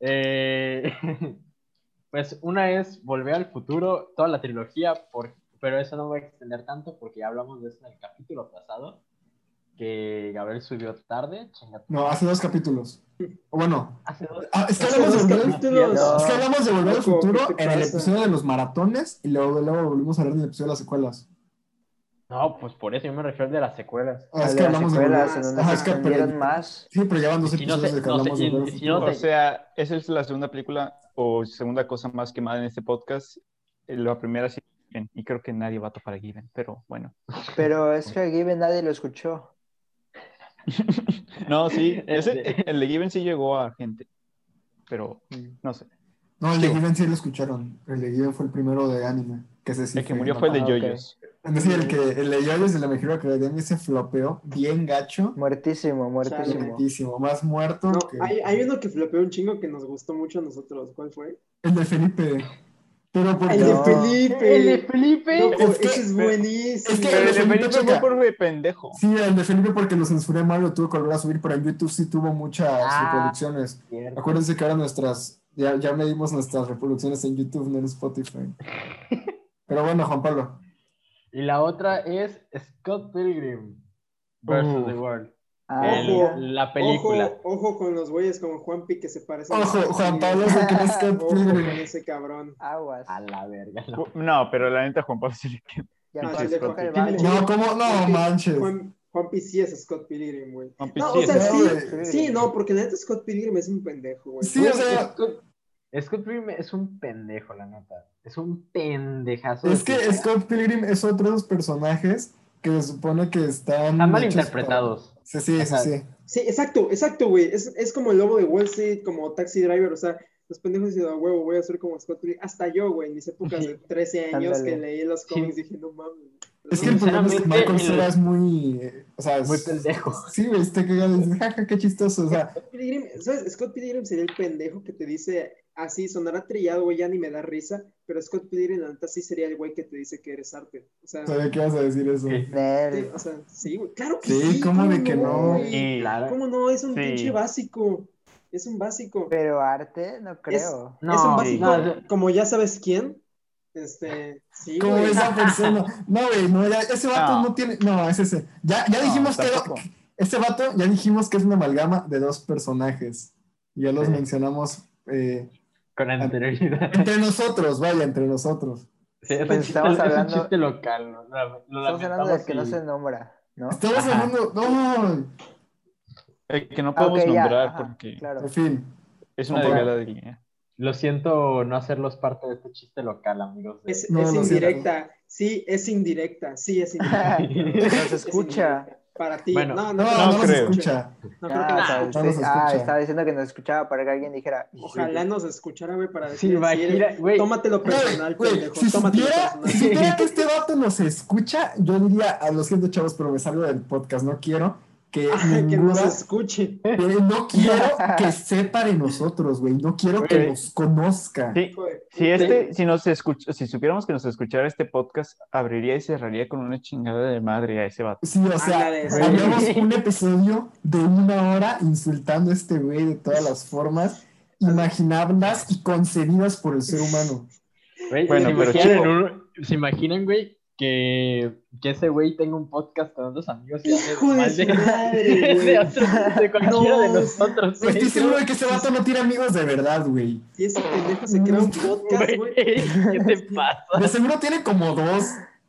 Eh, [LAUGHS] pues una es Volver al Futuro, toda la trilogía, por- pero eso no voy a extender tanto porque ya hablamos de eso en el capítulo pasado, que Gabriel subió tarde. tu No, hace dos capítulos. O Bueno, Hace dos- ah, es que hablamos de dos volver, capítulos. No. es que hablamos de volver al futuro ¿qué te en el episodio de los maratones y luego, luego volvimos a hablar del episodio de las secuelas. No, pues por eso yo me refiero de las secuelas. Ah, es que de las hablamos de secuelas, volver. en donde Ajá, se es que más. Sí, pero llevan dos no episodios de que no de y- y no. O sea, esa es la segunda película o segunda cosa más quemada en este podcast. Eh, La primera sí, y creo que nadie va a topar a Given, pero bueno. Pero es que a Given nadie lo escuchó. [LAUGHS] No, sí, ese, Este. el de Given sí llegó a gente, pero no sé. No, el de Given sí lo escucharon. El de Given fue el primero de anime. Que se sí El que murió fue el de Ah. Yoyos. Es decir, el que el de Yoyos de la Mejor Academia se flopeó bien gacho. Muertísimo, muertísimo. Muertísimo, más muerto No, que hay, hay uno que flopeó un chingo que nos gustó mucho a nosotros. ¿Cuál fue? el de Felipe. Pero porque El No. de Felipe. ¡El de Felipe! Loco, Es que- ese es buenísimo. es que el de Felipe fue por de pendejo. Sí, el de Felipe porque lo censuré mal, lo tuve que volver a subir, pero en YouTube sí tuvo muchas Ah. reproducciones. Cierto. Acuérdense que ahora nuestras, ya, ya medimos nuestras reproducciones en YouTube, no en Spotify. [LAUGHS] Pero bueno, Juan Pablo. Y la otra es Scott Pilgrim versus. The World. Ah, El- Ojo, la película. Ojo, ojo con los güeyes como Juanpi que se parecen. a Ojo, Scott Juan Pilgrim. Pablo se cree [LAUGHS] Scott Ojo con Pilgrim. ese cabrón. aguas. A la verga. no. No, pero la neta, Juan Pablo sí le queda. Ya No, no, se Juan. Pilgrim. ¿cómo? No manches. Juan, Juanpi sí es Scott Pilgrim, güey. Juan No, sí o sea, sí, sí, no, porque la neta Scott Pilgrim es un pendejo, güey. Sí, o sea, Scott, Scott Pilgrim es un pendejo, la neta. Es un pendejazo. de es que. Scott Pilgrim es otro de los personajes que se supone que están. Están mal interpretados. para- Sí, sí, O sí, sea, sí. Sí, exacto, exacto, güey. Es, es como el lobo de Wall Street, como Taxi Driver, o sea, los pendejos dicen, a huevo, voy a ser como Scott Pilgrim. Hasta yo, güey, en mis épocas de [LAUGHS] 13 años que leí los Sí. cómics, dije, no mames. Es que el problema es que Michael el- Cera es muy. eh, O sea, es- Muy pendejo. Sí, güey, está cagado. y dices, jaja, qué chistoso. O sea, Scott Pilgrim, ¿sabes? Scott Pilgrim sería el pendejo que te dice, así, sonará trillado, güey, ya ni me da risa, pero Scott Pilgrim, la neta, sí sería el güey que te dice que eres arte. O sea, sabía que ibas a decir eso. Sí. o sea, sí, güey, claro que Sí, sí. ¿cómo de que no? Claro. ¿Cómo no? Es un Sí. pinche básico. Es un básico. Pero arte, no creo. No, es un sí. básico, no, como ya sabes quién. Este, sí, Como güey. esa [LAUGHS] persona. No, güey, no, ya, ese vato no. No. tiene. No, es ese. Ya, ya No, dijimos que. Ese vato, ya dijimos que es una amalgama de dos personajes. Ya los Sí. mencionamos eh, con anterioridad. entre nosotros, vaya, entre nosotros. Sí, es, Pues chiste, estamos es un hablando- chiste local. Lo, lo Estamos hablando del que no se nombra, ¿no? Estamos Ajá. hablando. No, El que no Ah, podemos nombrar ajá, porque Claro. en fin. es una delgada línea. Lo siento no hacerlos parte de este chiste local, amigos. de- Es, No, es indirecta. Sí, es indirecta. Sí, es indirecta. [LAUGHS] No se escucha. Para ti. Bueno, no, No, no, no, no nos creo. escucha. No creo Ah, que o nos no usted- ah, escucha. estaba diciendo que nos escuchaba para que alguien dijera. Ojalá nos escuchara, güey, para Sí, decir. sí, güey. tómatelo personal, Güey, pendejo. si tómatelo supiera, personal. si supiera que este vato nos escucha, yo diría, a lo siento chavos, pero me salgo del podcast, no quiero [LAUGHS] que nos escuche. eh, no quiero que [LAUGHS] sepa de nosotros, güey, no quiero que nos conozca. Sí, si este, si nos escucha, si supiéramos que nos escuchara este podcast, abriría y cerraría con una chingada de madre a ese vato. Sí, o sea, haríamos un [LAUGHS] episodio de una hora insultando a este güey de todas las formas imaginables y concebidas por el ser humano. Güey, Bueno, ¿se, pero imaginan en un- ¿Se imaginan, güey, que, que ese güey tenga un podcast con otros amigos? y Hijo de su madre, [LAUGHS] de, güey. de otro- de cualquiera de No, nosotros, güey. Estoy seguro de que ese vato no tiene amigos de verdad, güey. Si ese pendejo se crea un podcast, Güey. ¿Qué te [LAUGHS] pasa? De seguro tiene como dos.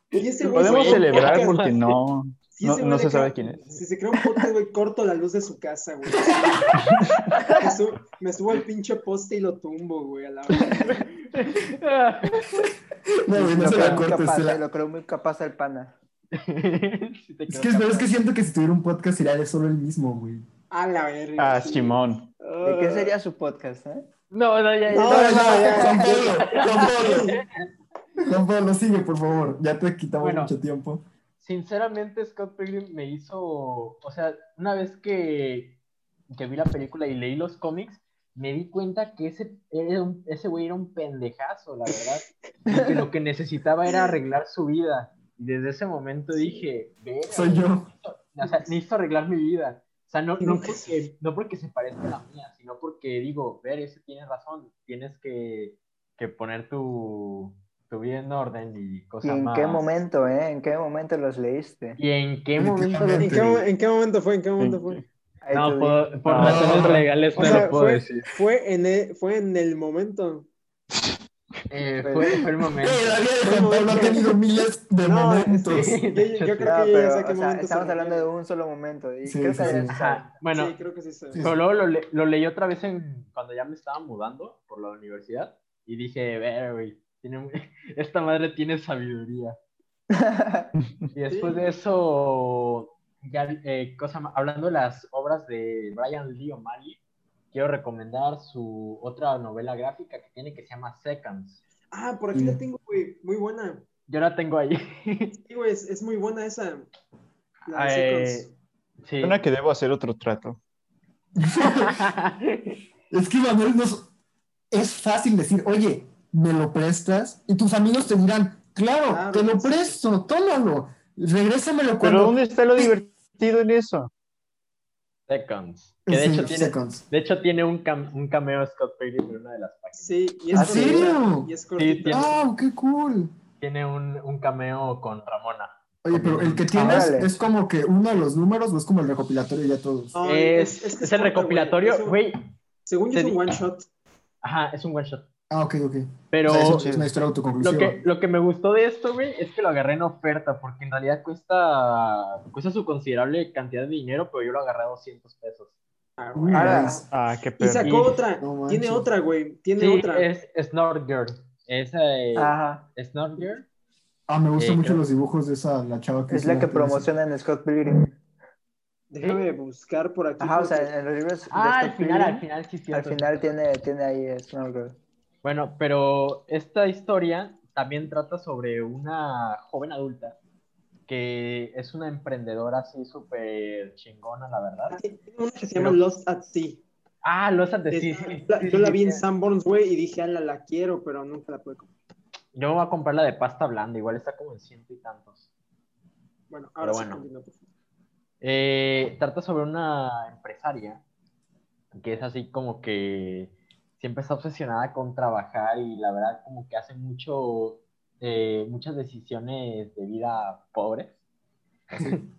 Y ese güey Podemos celebrar podcast, porque no, si no, no se sabe quién es. Si se crea un podcast, güey, corto la luz de su casa, güey. [LAUGHS] me, subo, me subo al pinche poste y lo tumbo, güey, a la hora. No, güey, no se la cortes. capaz, se la- eh, lo creo muy capaz el pana. [LAUGHS] Sí Es que, es capaz. que siento que si tuviera un podcast sería de solo el mismo, güey. A la verga. Ah. Simón. ¿De qué sería su podcast, eh? No, no, ya, ya. No, No, no, ya. Juan Pablo, Juan Pablo. Juan Pablo, sigue, por favor. Ya te quitamos Bueno. mucho tiempo. Sinceramente, Scott Pilgrim me hizo, o sea, una vez que, que vi la película y leí los cómics, me di cuenta que ese, era un- ese güey era un pendejazo, la verdad. Y que lo que necesitaba era arreglar su vida. Y desde ese momento dije, "Verga, Soy yo. o sea, necesito arreglar mi vida. O sea, no, no, porque, no porque se parezca a la mía, sino porque digo, ver, ese tiene razón, tienes que, que poner tu, tu vida en orden y ¿Y cosas en más. qué momento, eh? ¿En qué momento los leíste? ¿Y en qué ¿En momento momento? ¿En qué, en qué momento fue? ¿En qué momento fue? No, por, por No. razones legales O no sea, lo puedo fue, decir. fue, en el, fue en el momento. Eh, fue, fue el momento. La vida de Juan Pablo ha tenido miles de No, momentos. sí, yo, yo [LAUGHS] creo que No, ya pero, sé qué o sea, estamos hablando de un solo momento. Y Sí, creo sí, que sí. Ajá, bueno, Sí, creo que sí sé. Sí. pero luego lo, le- lo leí otra vez en, cuando ya me estaba mudando por la universidad y dije, ver, güey, [LAUGHS] esta madre tiene sabiduría. [LAUGHS] Y después Sí. de eso, ya, eh, cosa hablando de las obras de Brian Lee O'Malley, quiero recomendar su otra novela gráfica que tiene que se llama Seconds. Ah, por aquí Mm. la tengo, güey. Muy buena. Yo la tengo ahí. [LAUGHS] Sí, güey, es, es muy buena esa. La de Eh, Seconds. sí. Suena que debo hacer otro trato. [LAUGHS] Es que Manuel nos... es fácil decir, oye, ¿me lo prestas? Y tus amigos te dirán, claro, Claro, te lo sí. presto, tómalo, regrésamelo Pero cuando... ¿dónde está lo divertido en eso? Seconds. Que de, Sí, hecho tiene, seconds. de hecho tiene un, cam- un cameo Scott Pilgrim en una de las páginas. Sí, y es ¿En cortita, serio? Y es cortita. tiene- ¡Ah, qué cool! Tiene un, un cameo con Ramona. Oye, pero el que tienes Órale. es como que uno de los números o es como el recopilatorio ya todos. No, es, es- es es el recopilatorio, güey. Según yo es un one shot. Ajá, es un one shot. Ah, ok, ok. Pero O sea, es, es una historia lo que, lo que me gustó de esto, güey, es que lo agarré en oferta, porque en realidad cuesta, cuesta su considerable cantidad de dinero, pero yo lo agarré a 200 pesos. Ah, Uy. Ah, qué Y perro. sacó Y- otra. No. Tiene otra, güey. Tiene Sí, otra. es Snort Girl. Esa eh, Ajá. Snort Girl. Ah, me gustan Eh, mucho creo- los dibujos de esa, la chava que Es la que promociona en Scott Pilgrim. Déjame buscar por aquí. Ajá, o sea, en los libros de Ah, al final, al final sí, al final tiene, tiene ahí Snow Girl. Bueno, pero esta historia también trata sobre una joven adulta que es una emprendedora así súper chingona, la verdad. Una que se llama Pero- Lost at Sea. Ah, lo has de Es- sí, sí, la- sí, yo la vi en. Sanborns, güey, y dije, ala, la quiero, pero nunca la pude comprar. Yo me voy a comprar la de pasta blanda, igual está como en ciento y tantos. Bueno, ahora Pero sí bueno. Eh, trata sobre una empresaria que es así como que siempre está obsesionada con trabajar y la verdad como que hace mucho, eh, muchas decisiones de vida pobres. [LAUGHS]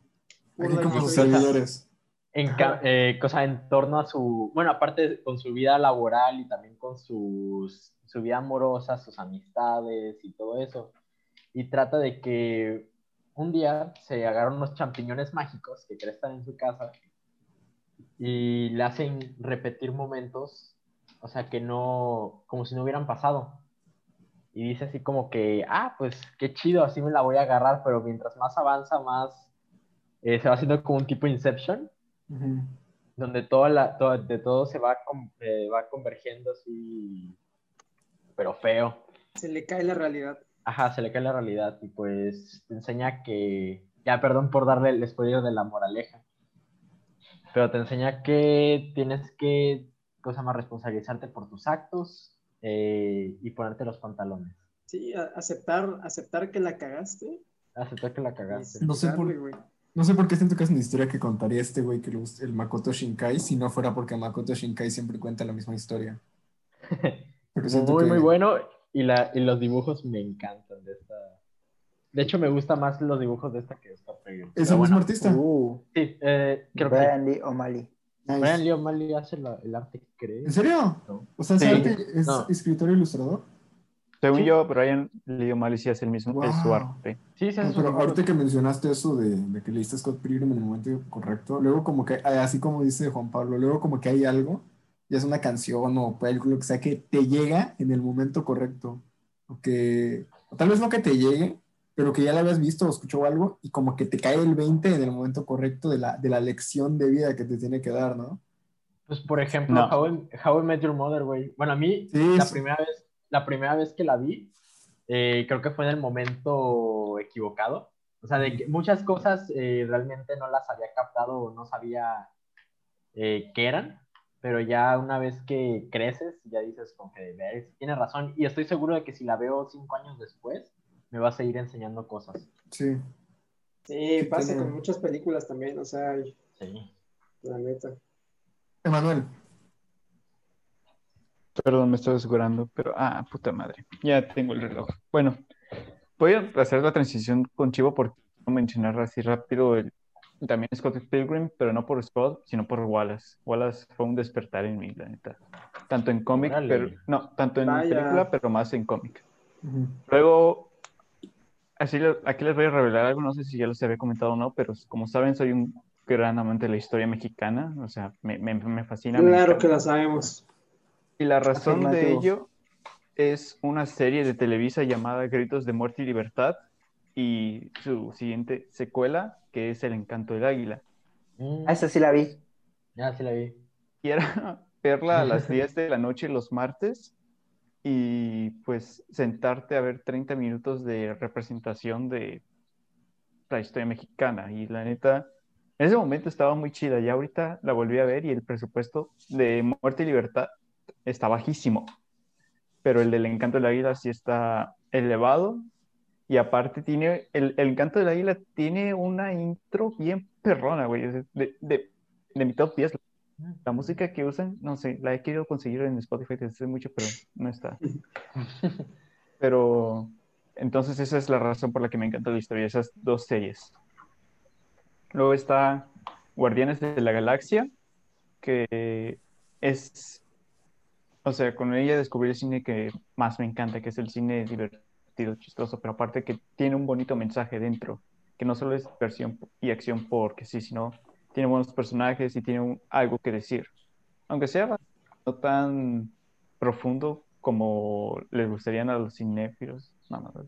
Como sus servidores. En, ca- eh, cosa en torno a su, bueno, aparte con su vida laboral y también con sus, su vida amorosa, sus amistades y todo eso. Y trata de que un día se agarran unos champiñones mágicos que crecen en su casa y le hacen repetir momentos, o sea, que no, como si no hubieran pasado. Y dice así como que, ah, pues qué chido, así me la voy a agarrar, pero mientras más avanza, más eh, se va haciendo como un tipo Inception Ujú. donde toda la, todo, de todo se va, con- eh, va convergiendo así, pero feo. Se le cae la realidad. Ajá, se le cae la realidad y pues te enseña que, ya perdón por darle el spoiler de la moraleja, pero te enseña que tienes que, cosa más, responsabilizarte por tus actos eh, y ponerte los pantalones. Sí, aceptar, aceptar que la cagaste. Aceptar que la cagaste. No sé por- güey. No sé por qué siento que es una historia que contaría este güey que le gusta- el Makoto Shinkai, si no fuera porque Makoto Shinkai siempre cuenta la misma historia. [LAUGHS] Muy, que- muy bueno y, la, y los dibujos me encantan de esta. De hecho, me gustan más los dibujos de esta que de esta Pilgrim. ¿Es Pero el mismo bueno, artista? Uh, Sí, eh, creo que. Brian Lee O'Malley. Nice. Brian Lee O'Malley hace la- el arte, creo. ¿En serio? No. O sea, ¿ese Sí. arte es No. escritor e ilustrador? Según Sí. yo, Brian Leo Malicia es el mismo, es su Wow. arte. Sí, sí, hace No, pero dibujos. ahorita que mencionaste eso de, de que leíste Scott Pilgrim en el momento correcto, luego como que, ah, así como dice Juan Pablo, luego como que hay algo, ya es una canción o película, lo que sea, que te llega en el momento correcto. O que, o tal vez no que te llegue, pero que ya la habías visto o escuchó algo y como que te cae el 20 en el momento correcto de la, de la lección de vida que te tiene que dar, ¿no? Pues, por ejemplo, No. How, I, How I Met Your Mother, güey. Bueno, a mí, Sí, la, sí. primera vez, la primera vez que la vi, eh, creo que fue en el momento equivocado. O sea, de que muchas cosas eh, realmente no las había captado o no sabía eh, qué eran, pero ya una vez que creces, ya dices como que ves, tienes razón. Y estoy seguro de que si la veo cinco años después, me va a seguir enseñando cosas. Sí. Sí, Sí, pasa tiene- con muchas películas también, o sea, Sí. la neta. Emanuel, Perdón, me estoy asegurando, pero ah, puta madre, ya tengo el reloj. Bueno, voy a hacer la transición con Chivo porque quiero mencionar así rápido el, también Scott Pilgrim, pero no por Scott, sino por Wallace. Wallace fue un despertar en mí, la neta. Tanto en cómic, pero no, tanto en Vaya. película, pero más en cómic. Luego, así le- aquí les voy a revelar algo, no sé si ya les había comentado o no, pero como saben, soy un gran amante de la historia mexicana, o sea, me, me, me fascina. Claro que la sabemos. Y la razón de Afirmativo. ello es una serie de Televisa llamada Gritos de Muerte y Libertad y su siguiente secuela, que es El Encanto del Águila. Mm, Ah, esa sí la vi. ya sí la vi. Y era [LAUGHS] verla a las 10 de la noche los martes y pues sentarte a ver 30 minutos de representación de la historia mexicana. Y la neta, en ese momento estaba muy chida. Y ahorita la volví a ver y el presupuesto de Muerte y Libertad está bajísimo. Pero el del Encanto del Águila sí está elevado. Y aparte tiene, el, el Encanto del Águila tiene una intro bien perrona, güey. De, de, de mi top 10. La música que usan, no sé, la he querido conseguir en Spotify desde hace mucho, pero no está. [LAUGHS] Pero Entonces esa es la razón por la que me encanta la historia, esas dos series. Luego está Guardianes de la Galaxia, que es, o sea, con ella descubrí el cine que más me encanta, que es el cine divertido, chistoso, pero aparte que tiene un bonito mensaje dentro, que no solo es diversión y acción porque sí, sino tiene buenos personajes y tiene un- algo que decir. Aunque sea no tan profundo como les gustarían a los cinéfilos, no, no, no.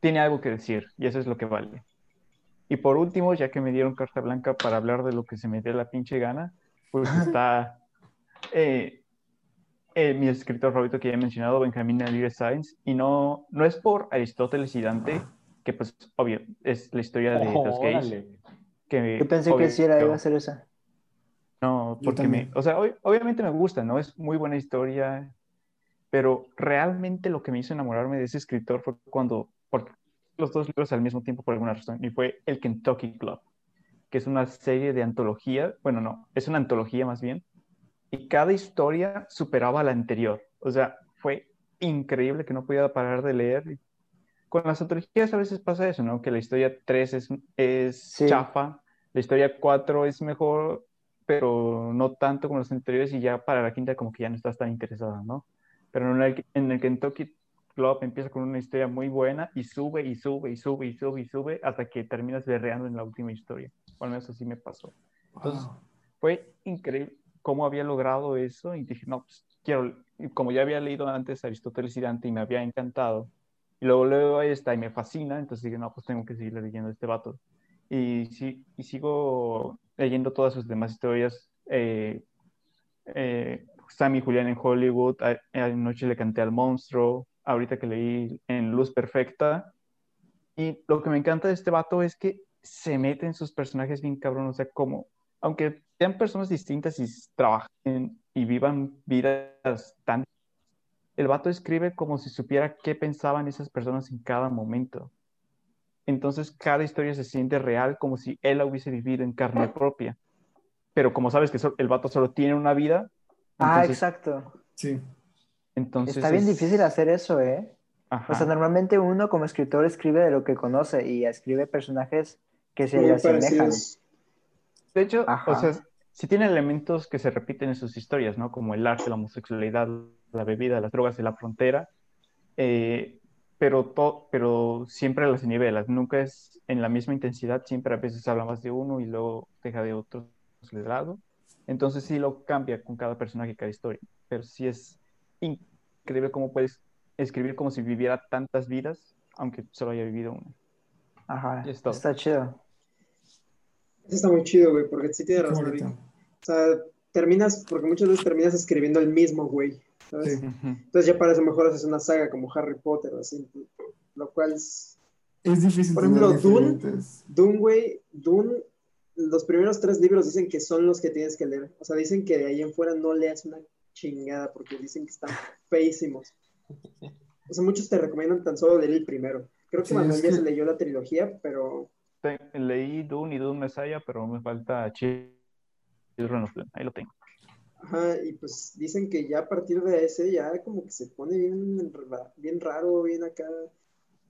tiene algo que decir y eso es lo que vale. Y por último, ya que me dieron carta blanca para hablar de lo que se me dé la pinche gana, pues [LAUGHS] está eh, eh, mi escritor favorito que ya he mencionado, Benjamin Alire Sainz, y no, no es por Aristóteles y Dante, que pues obvio, es la historia de los gays. Órale. Que, Yo pensé que obvio, sí era, iba a ser esa. no, porque me, o sea, ob- obviamente me gusta, ¿no? Es muy buena historia, pero realmente lo que me hizo enamorarme de ese escritor fue cuando, porque los dos libros al mismo tiempo por alguna razón, y fue el Kentucky Club, que es una serie de antología, bueno, no, es una antología más bien, y cada historia superaba a la anterior, o sea, fue increíble que no podía parar de leer. Con las antologías a veces pasa eso, ¿no? Que la historia 3 es, es Sí. chafa, la historia 4 es mejor, pero no tanto como las anteriores y ya para la quinta como que ya no estás tan interesada, ¿no? Pero en el, en el Kentucky Club empieza con una historia muy buena y sube y sube y sube y sube y sube hasta que terminas berreando en la última historia. O al menos así me pasó. Entonces, Wow. fue increíble cómo había logrado eso y dije, no, pues quiero, como ya había leído antes Aristóteles y Dante y me había encantado, y luego leo esta y me fascina, entonces dije, no, pues tengo que seguir leyendo este vato. Y, sí, y sigo leyendo todas sus demás historias. Eh, eh, Sam y Julián en Hollywood, anoche le canté al monstruo, ahorita que leí en Luz Perfecta. Y lo que me encanta de este vato es que se mete en sus personajes bien cabrón, o sea, como, aunque sean personas distintas y trabajen y vivan vidas tan... El vato escribe como si supiera qué pensaban esas personas en cada momento. Entonces cada historia se siente real como si él la hubiese vivido en carne propia. Pero como sabes que el vato solo tiene una vida, Ah, exacto. Sí. entonces Está bien es- difícil hacer eso, ¿eh? Ajá. O sea, normalmente uno como escritor escribe de lo que conoce y escribe personajes que se le asemejan. De hecho, Ajá. o sea, sí tiene elementos que se repiten en sus historias, ¿no? Como el arte, la homosexualidad, la bebida, las drogas y la frontera. Eh, pero, to- pero siempre las nivelas, nunca es en la misma intensidad, siempre a veces habla más de uno y luego deja de otro de lado. Entonces sí lo cambia con cada personaje y cada historia. Pero sí es increíble cómo puedes escribir como si viviera tantas vidas, aunque solo haya vivido una. Ajá, está chido. Eso está muy chido, güey, porque sí tiene razón. O sea, terminas, porque muchas veces terminas escribiendo el mismo, güey, ¿sabes? Sí. Entonces ya para eso mejor haces una saga como Harry Potter o así, lo cual es... Es difícil Por ejemplo, Dune. Dune, güey, Dune, los primeros tres libros dicen que son los que tienes que leer. O sea, dicen que de ahí en fuera no leas una chingada porque dicen que están [LAUGHS] feísimos. O sea, muchos te recomiendan tan solo leer el primero. Creo que Sí, Manuel ya que- se leyó la trilogía, pero Leí Dune y Dune Messiah, pero me falta Children of Dune. Ahí lo tengo. Ajá, y pues dicen que ya a partir de ese ya como que se pone bien, bien raro, bien acá.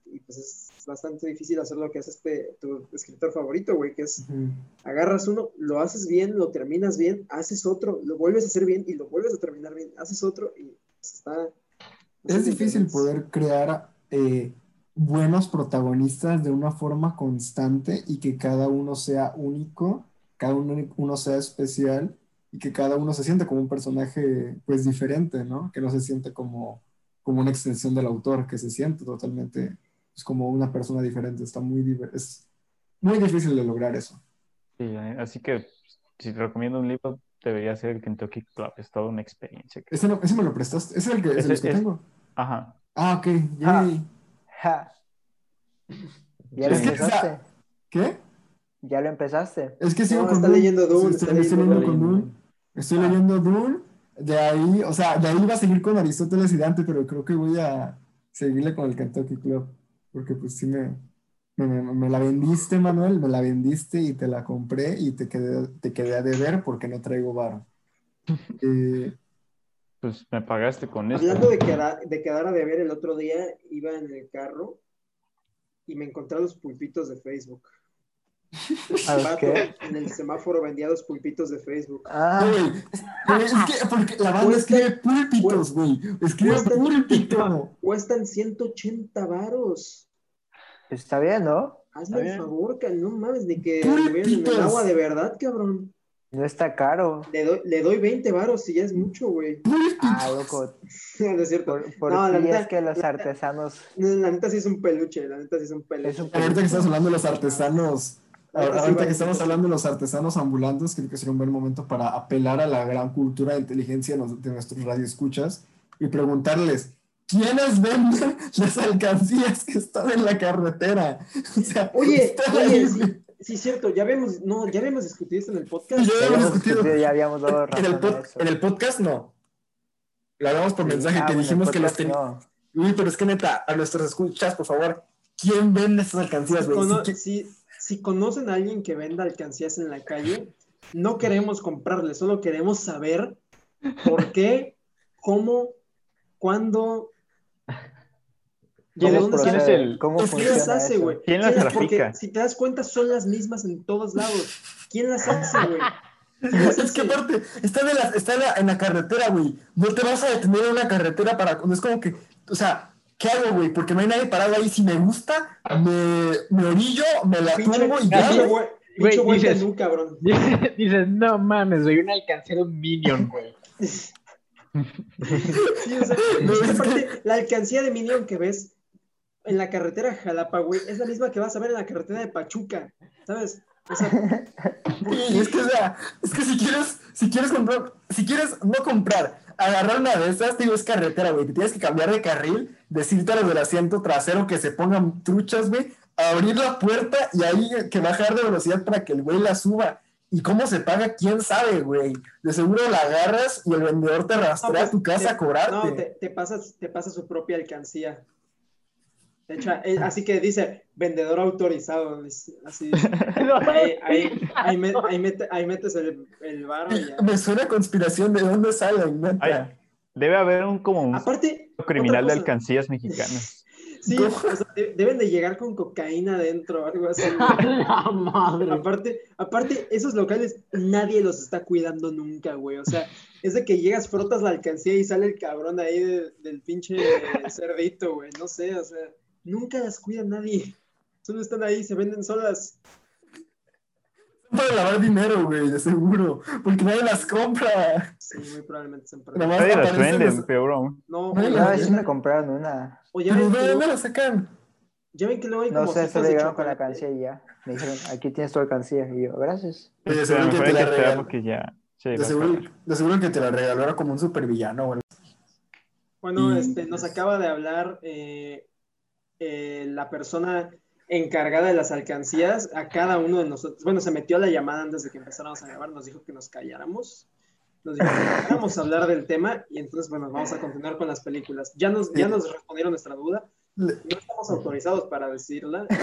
Y pues es bastante difícil hacer lo que hace este tu escritor favorito, güey, que es agarras uno, lo haces bien, lo terminas bien, haces otro, lo vuelves a hacer bien y lo vuelves a terminar bien, haces otro y pues, está... Es difícil poder crear eh, buenos protagonistas de una forma constante y que cada uno sea único, cada uno, uno sea especial y que cada uno se siente como un personaje pues diferente, ¿no? Que no se siente como, como una extensión del autor, que se siente totalmente pues, como una persona diferente. Está muy, es muy difícil de lograr eso. Sí, eh, así que si te recomiendo un libro, debería ser el Kentucky Club. Es toda una experiencia. que- Ese, no- ese me lo prestaste, ese es el que, es Ese el que es- tengo. Ajá. Ah, ok, Ah. yay. Ja. Ya lo Es que, o sea, empezaste. ¿Qué? Ya lo empezaste. Es que sigo No, con está Dune. leyendo Dune, Estoy, está estoy leyendo leyendo con Dune. Estoy Ah. leyendo Dune. De ahí, o sea, de ahí iba a seguir con Aristóteles y Dante, pero creo que voy a seguirle con el Kentucky Club. Porque pues sí me, me, me- me la vendiste, Manuel, me la vendiste y te la compré y te quedé, te quedé a deber porque no traigo varo. [LAUGHS] Eh, pues me pagaste con esto. Hablando de quedar, de quedar a deber, el otro día iba en el carro y me encontré los pulpitos de Facebook. [LAUGHS] ¿A los qué? En el semáforo vendía los pulpitos de Facebook. Ah, Güey, güey, es que porque la banda Cuesta- escribe púlpitos, güey. Escribe cuesta- púlpito. Cuestan 180 varos. está bien, ¿no? Hazme el favor, ca- no mames, ni que Pulpitos. en el agua de verdad, cabrón. No está caro. Le doy, le doy 20 varos si ya es mucho, güey. Ah, loco. [LAUGHS] no es cierto. Por, por No, la neta- es que los la- artesanos. No, La neta sí es un peluche, la neta sí es un peluche. Es un Ahorita que estás hablando de los artesanos, Ahorita sí que estamos hablando de los artesanos ambulantes, creo que sería un buen momento para apelar a la gran cultura de inteligencia de nuestros radioescuchas y preguntarles, ¿quiénes venden [LAUGHS] las alcancías que están en la carretera? [LAUGHS] O sea, Oye, sí, sí, cierto, ya habíamos, no, ya habíamos discutido esto en el podcast. Ya Ya habíamos habíamos discutido. discutido, ya habíamos dado En el, razón pod- en el podcast no. Lo hablamos por mensaje Ah, que dijimos que los podcast teníamos. no. Uy, pero es que neta, a nuestros escuchas, por favor, ¿quién vende estas alcancías, güey? qui- si- conocen a alguien que venda alcancías en la calle, no queremos comprarle, solo queremos saber por [LAUGHS] qué, cómo, cuándo. y de ¿Quién es- dónde quién es el- ¿Cómo ¿quién ¿Quién funciona las hace, güey? ¿Quién las porque trafica? si te das cuenta, son las mismas en todos lados. ¿Quién las hace, güey? ¿Quién [LAUGHS] Es que aparte, está, en la, está en la, en la carretera, güey. No te vas a detener en una carretera para. No es como que. O sea, ¿qué hago, güey? Porque no hay nadie parado ahí. Si me gusta, me, me orillo, me la tumbo y ya, güey. güey- dices- tenú, cabrón. Dices, [LAUGHS] dices, no mames, güey, una alcancía de un Minion, güey. [LAUGHS] Sí, o sea, [LAUGHS] No, es que es aparte, la alcancía de Minion que ves en la carretera Jalapa, güey, es la misma que vas a ver en la carretera de Pachuca, ¿sabes? O sea, Y es que, o sea, es que si quieres, si quieres comprar, si quieres no comprar, agarrar una de esas, te digo, es carretera, güey. Te tienes que cambiar de carril, decirte a los del asiento trasero que se pongan truchas, güey, abrir la puerta y ahí que bajar de velocidad para que el güey la suba. ¿Y cómo se paga? ¿Quién sabe, güey? De seguro la agarras y el vendedor te rastrea No, pues, a tu casa te- a cobrarte. no, te, te pasas, te pasa su propia alcancía. Hecha, eh, así que dice vendedor autorizado. Así. [LAUGHS] Ahí, ahí, [LAUGHS] ahí, me- ahí mete- ahí metes el, el ya. Me suena a conspiración de dónde salen, neta. Debe haber un como un Aparte, criminal de alcancías mexicanas. [LAUGHS] Sí, o sea, de- deben de llegar con cocaína adentro o algo así. [LAUGHS] la madre. Aparte, aparte, esos locales nadie los está cuidando nunca, güey. O sea, es de que llegas, frotas la alcancía y sale el cabrón ahí de- del pinche [LAUGHS] cerdito, güey. No sé, o sea, nunca las cuida nadie. Solo están ahí, se venden solas. Para lavar dinero, güey, de seguro. Porque nadie las compra. Sí, muy probablemente se Nadie las venden, los- peor aún. No, No, oye, no, Una no, vez sí me compraron una. o ya ¿Pero ven de dónde la sacan? ya ven que luego hay No como sé, hojitas solo de llegaron con la alcancía y ya. Me dijeron, aquí tienes tu alcancía. Y yo, gracias. Oye, Pero seguro que te la regaló. porque ya. sí, De seguro, de seguro que te la regaló era como un supervillano, güey. Bueno, Y- este, nos acaba de hablar eh, eh, la persona encargada de las alcancías a cada uno de nosotros. Bueno, se metió a la llamada antes de que empezáramos a grabar, nos dijo que nos calláramos. Nos dijo que vamos a hablar del tema y entonces, bueno, vamos a continuar con las películas. Ya nos, ya nos respondieron nuestra duda. No estamos autorizados para decirla. [LAUGHS]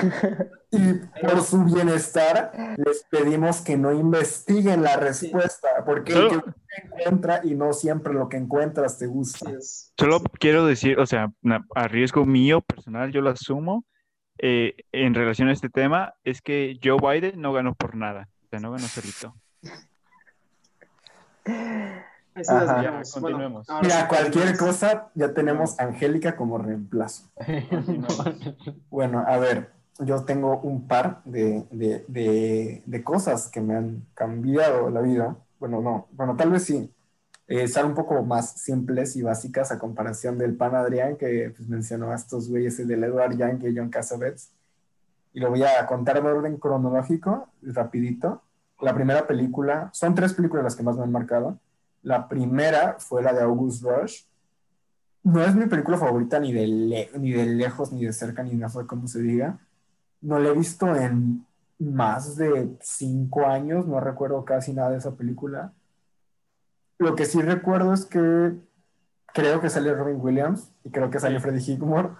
Y por su bienestar, les pedimos que no investiguen la respuesta, porque el Solo- que busca encuentra y no siempre lo que encuentras te gusta. Solo quiero decir, o sea, a riesgo mío personal, yo lo asumo, eh, en relación a este tema, es que Joe Biden no ganó por nada. O sea, no ganó solito. Bueno, continuemos. ahora Mira, cualquier cosa, ya tenemos a Angélica como reemplazo. [LAUGHS] Bueno, a ver, yo tengo un par de, de- de- de cosas que me han cambiado la vida. Bueno, no, bueno, tal vez sí. Eh, son un poco más simples y básicas a comparación del pan Adrián que pues, mencionó a estos güeyes, el del Edward Young y John Cassavetes. Y lo voy a contar en orden cronológico, rapidito. La primera película, son tres películas las que más me han marcado. La primera fue la de August Rush. No es mi película favorita ni de, le- ni de lejos, ni de cerca, ni de afuera, como se diga. No la he visto en más de cinco años, no recuerdo casi nada de esa película. Lo que sí recuerdo es que creo que sale Robin Williams y creo que sale Sí. Freddie Highmore.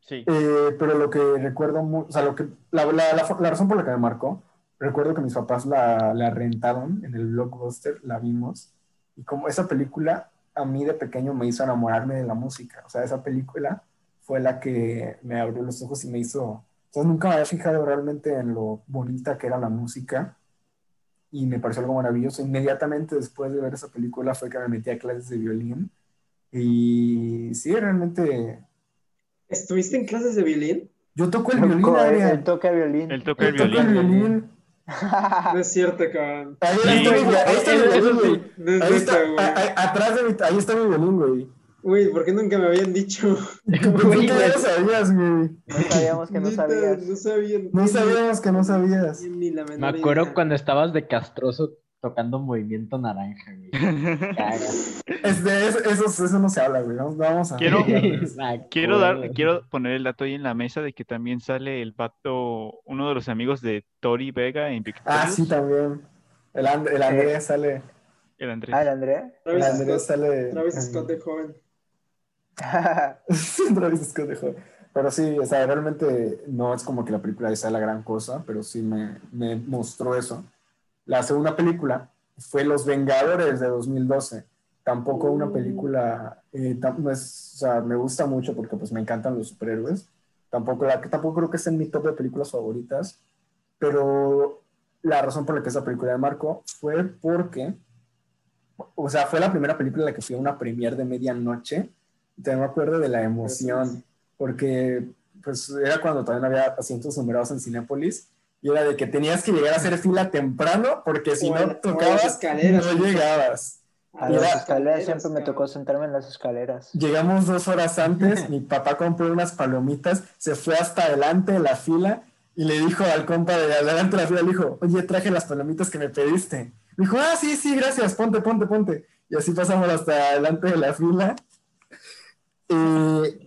Sí. Eh, pero lo que recuerdo, o sea, lo que, la, la- la- la razón por la que me marcó, recuerdo que mis papás la, la rentaron en el Blockbuster, la vimos, y como esa película a mí de pequeño me hizo enamorarme de la música. O sea, esa película fue la que me abrió los ojos y me hizo... Entonces nunca me había fijado realmente en lo bonita que era la música y me pareció algo maravilloso. Inmediatamente después de ver esa película fue que me metí a clases de violín y sí, realmente... ¿Estuviste en clases de violín? Yo toco el violín, Adrián. él toca violín. Él toca el violín. violín. No es cierto, cabrón. Ahí está ahí mi violín, güey. Ahí está, atrás de mi, ahí está mi violín, güey. Uy, ¿por qué nunca me habían dicho? [LAUGHS] ¿Por qué ya lo sabías, güey? No sabíamos que no sabías. No sabía. No sabíamos que no sabías. Ni, ni la Me acuerdo idea. cuando estabas de castroso tocando Movimiento Naranja, güey. [LAUGHS] Este, eso, eso, eso no se habla, güey. Vamos, vamos a. Quiero- [LAUGHS] Quiero dar, quiero poner el dato ahí en la mesa de que también sale el vato, uno de los amigos de Tori Vega en Victorious, Ah, sí, también. El, And- el Andrés sale. el Andrés. Ah, el Andrea. El Travis Andrés sale. Travis Scott de joven. [LAUGHS] Pero sí, o sea, realmente no es como que la película sea la gran cosa, pero sí me, me mostró eso. La segunda película fue Los Vengadores de 2012. Tampoco una película, eh, no es, o sea, me gusta mucho porque pues me encantan los superhéroes. Tampoco, la, tampoco creo que esté en mi top de películas favoritas, pero la razón por la que esa película me marcó fue porque, o sea, fue la primera película en la que fui a una premiere de medianoche. También me acuerdo de la emoción, porque pues era cuando todavía no había asientos numerados en Cinépolis y era de que tenías que llegar a hacer fila temprano porque si O no tocabas, escaleras. no llegabas. A las escaleras siempre me tocó sentarme en las escaleras. Llegamos dos horas antes, [LAUGHS] mi papá compró unas palomitas, se fue hasta adelante de la fila y le dijo al compa de adelante de la fila, le dijo, oye, traje las palomitas que me pediste. Me dijo, ah, sí, sí, gracias, ponte, ponte, ponte. Y así pasamos hasta adelante de la fila. [LAUGHS]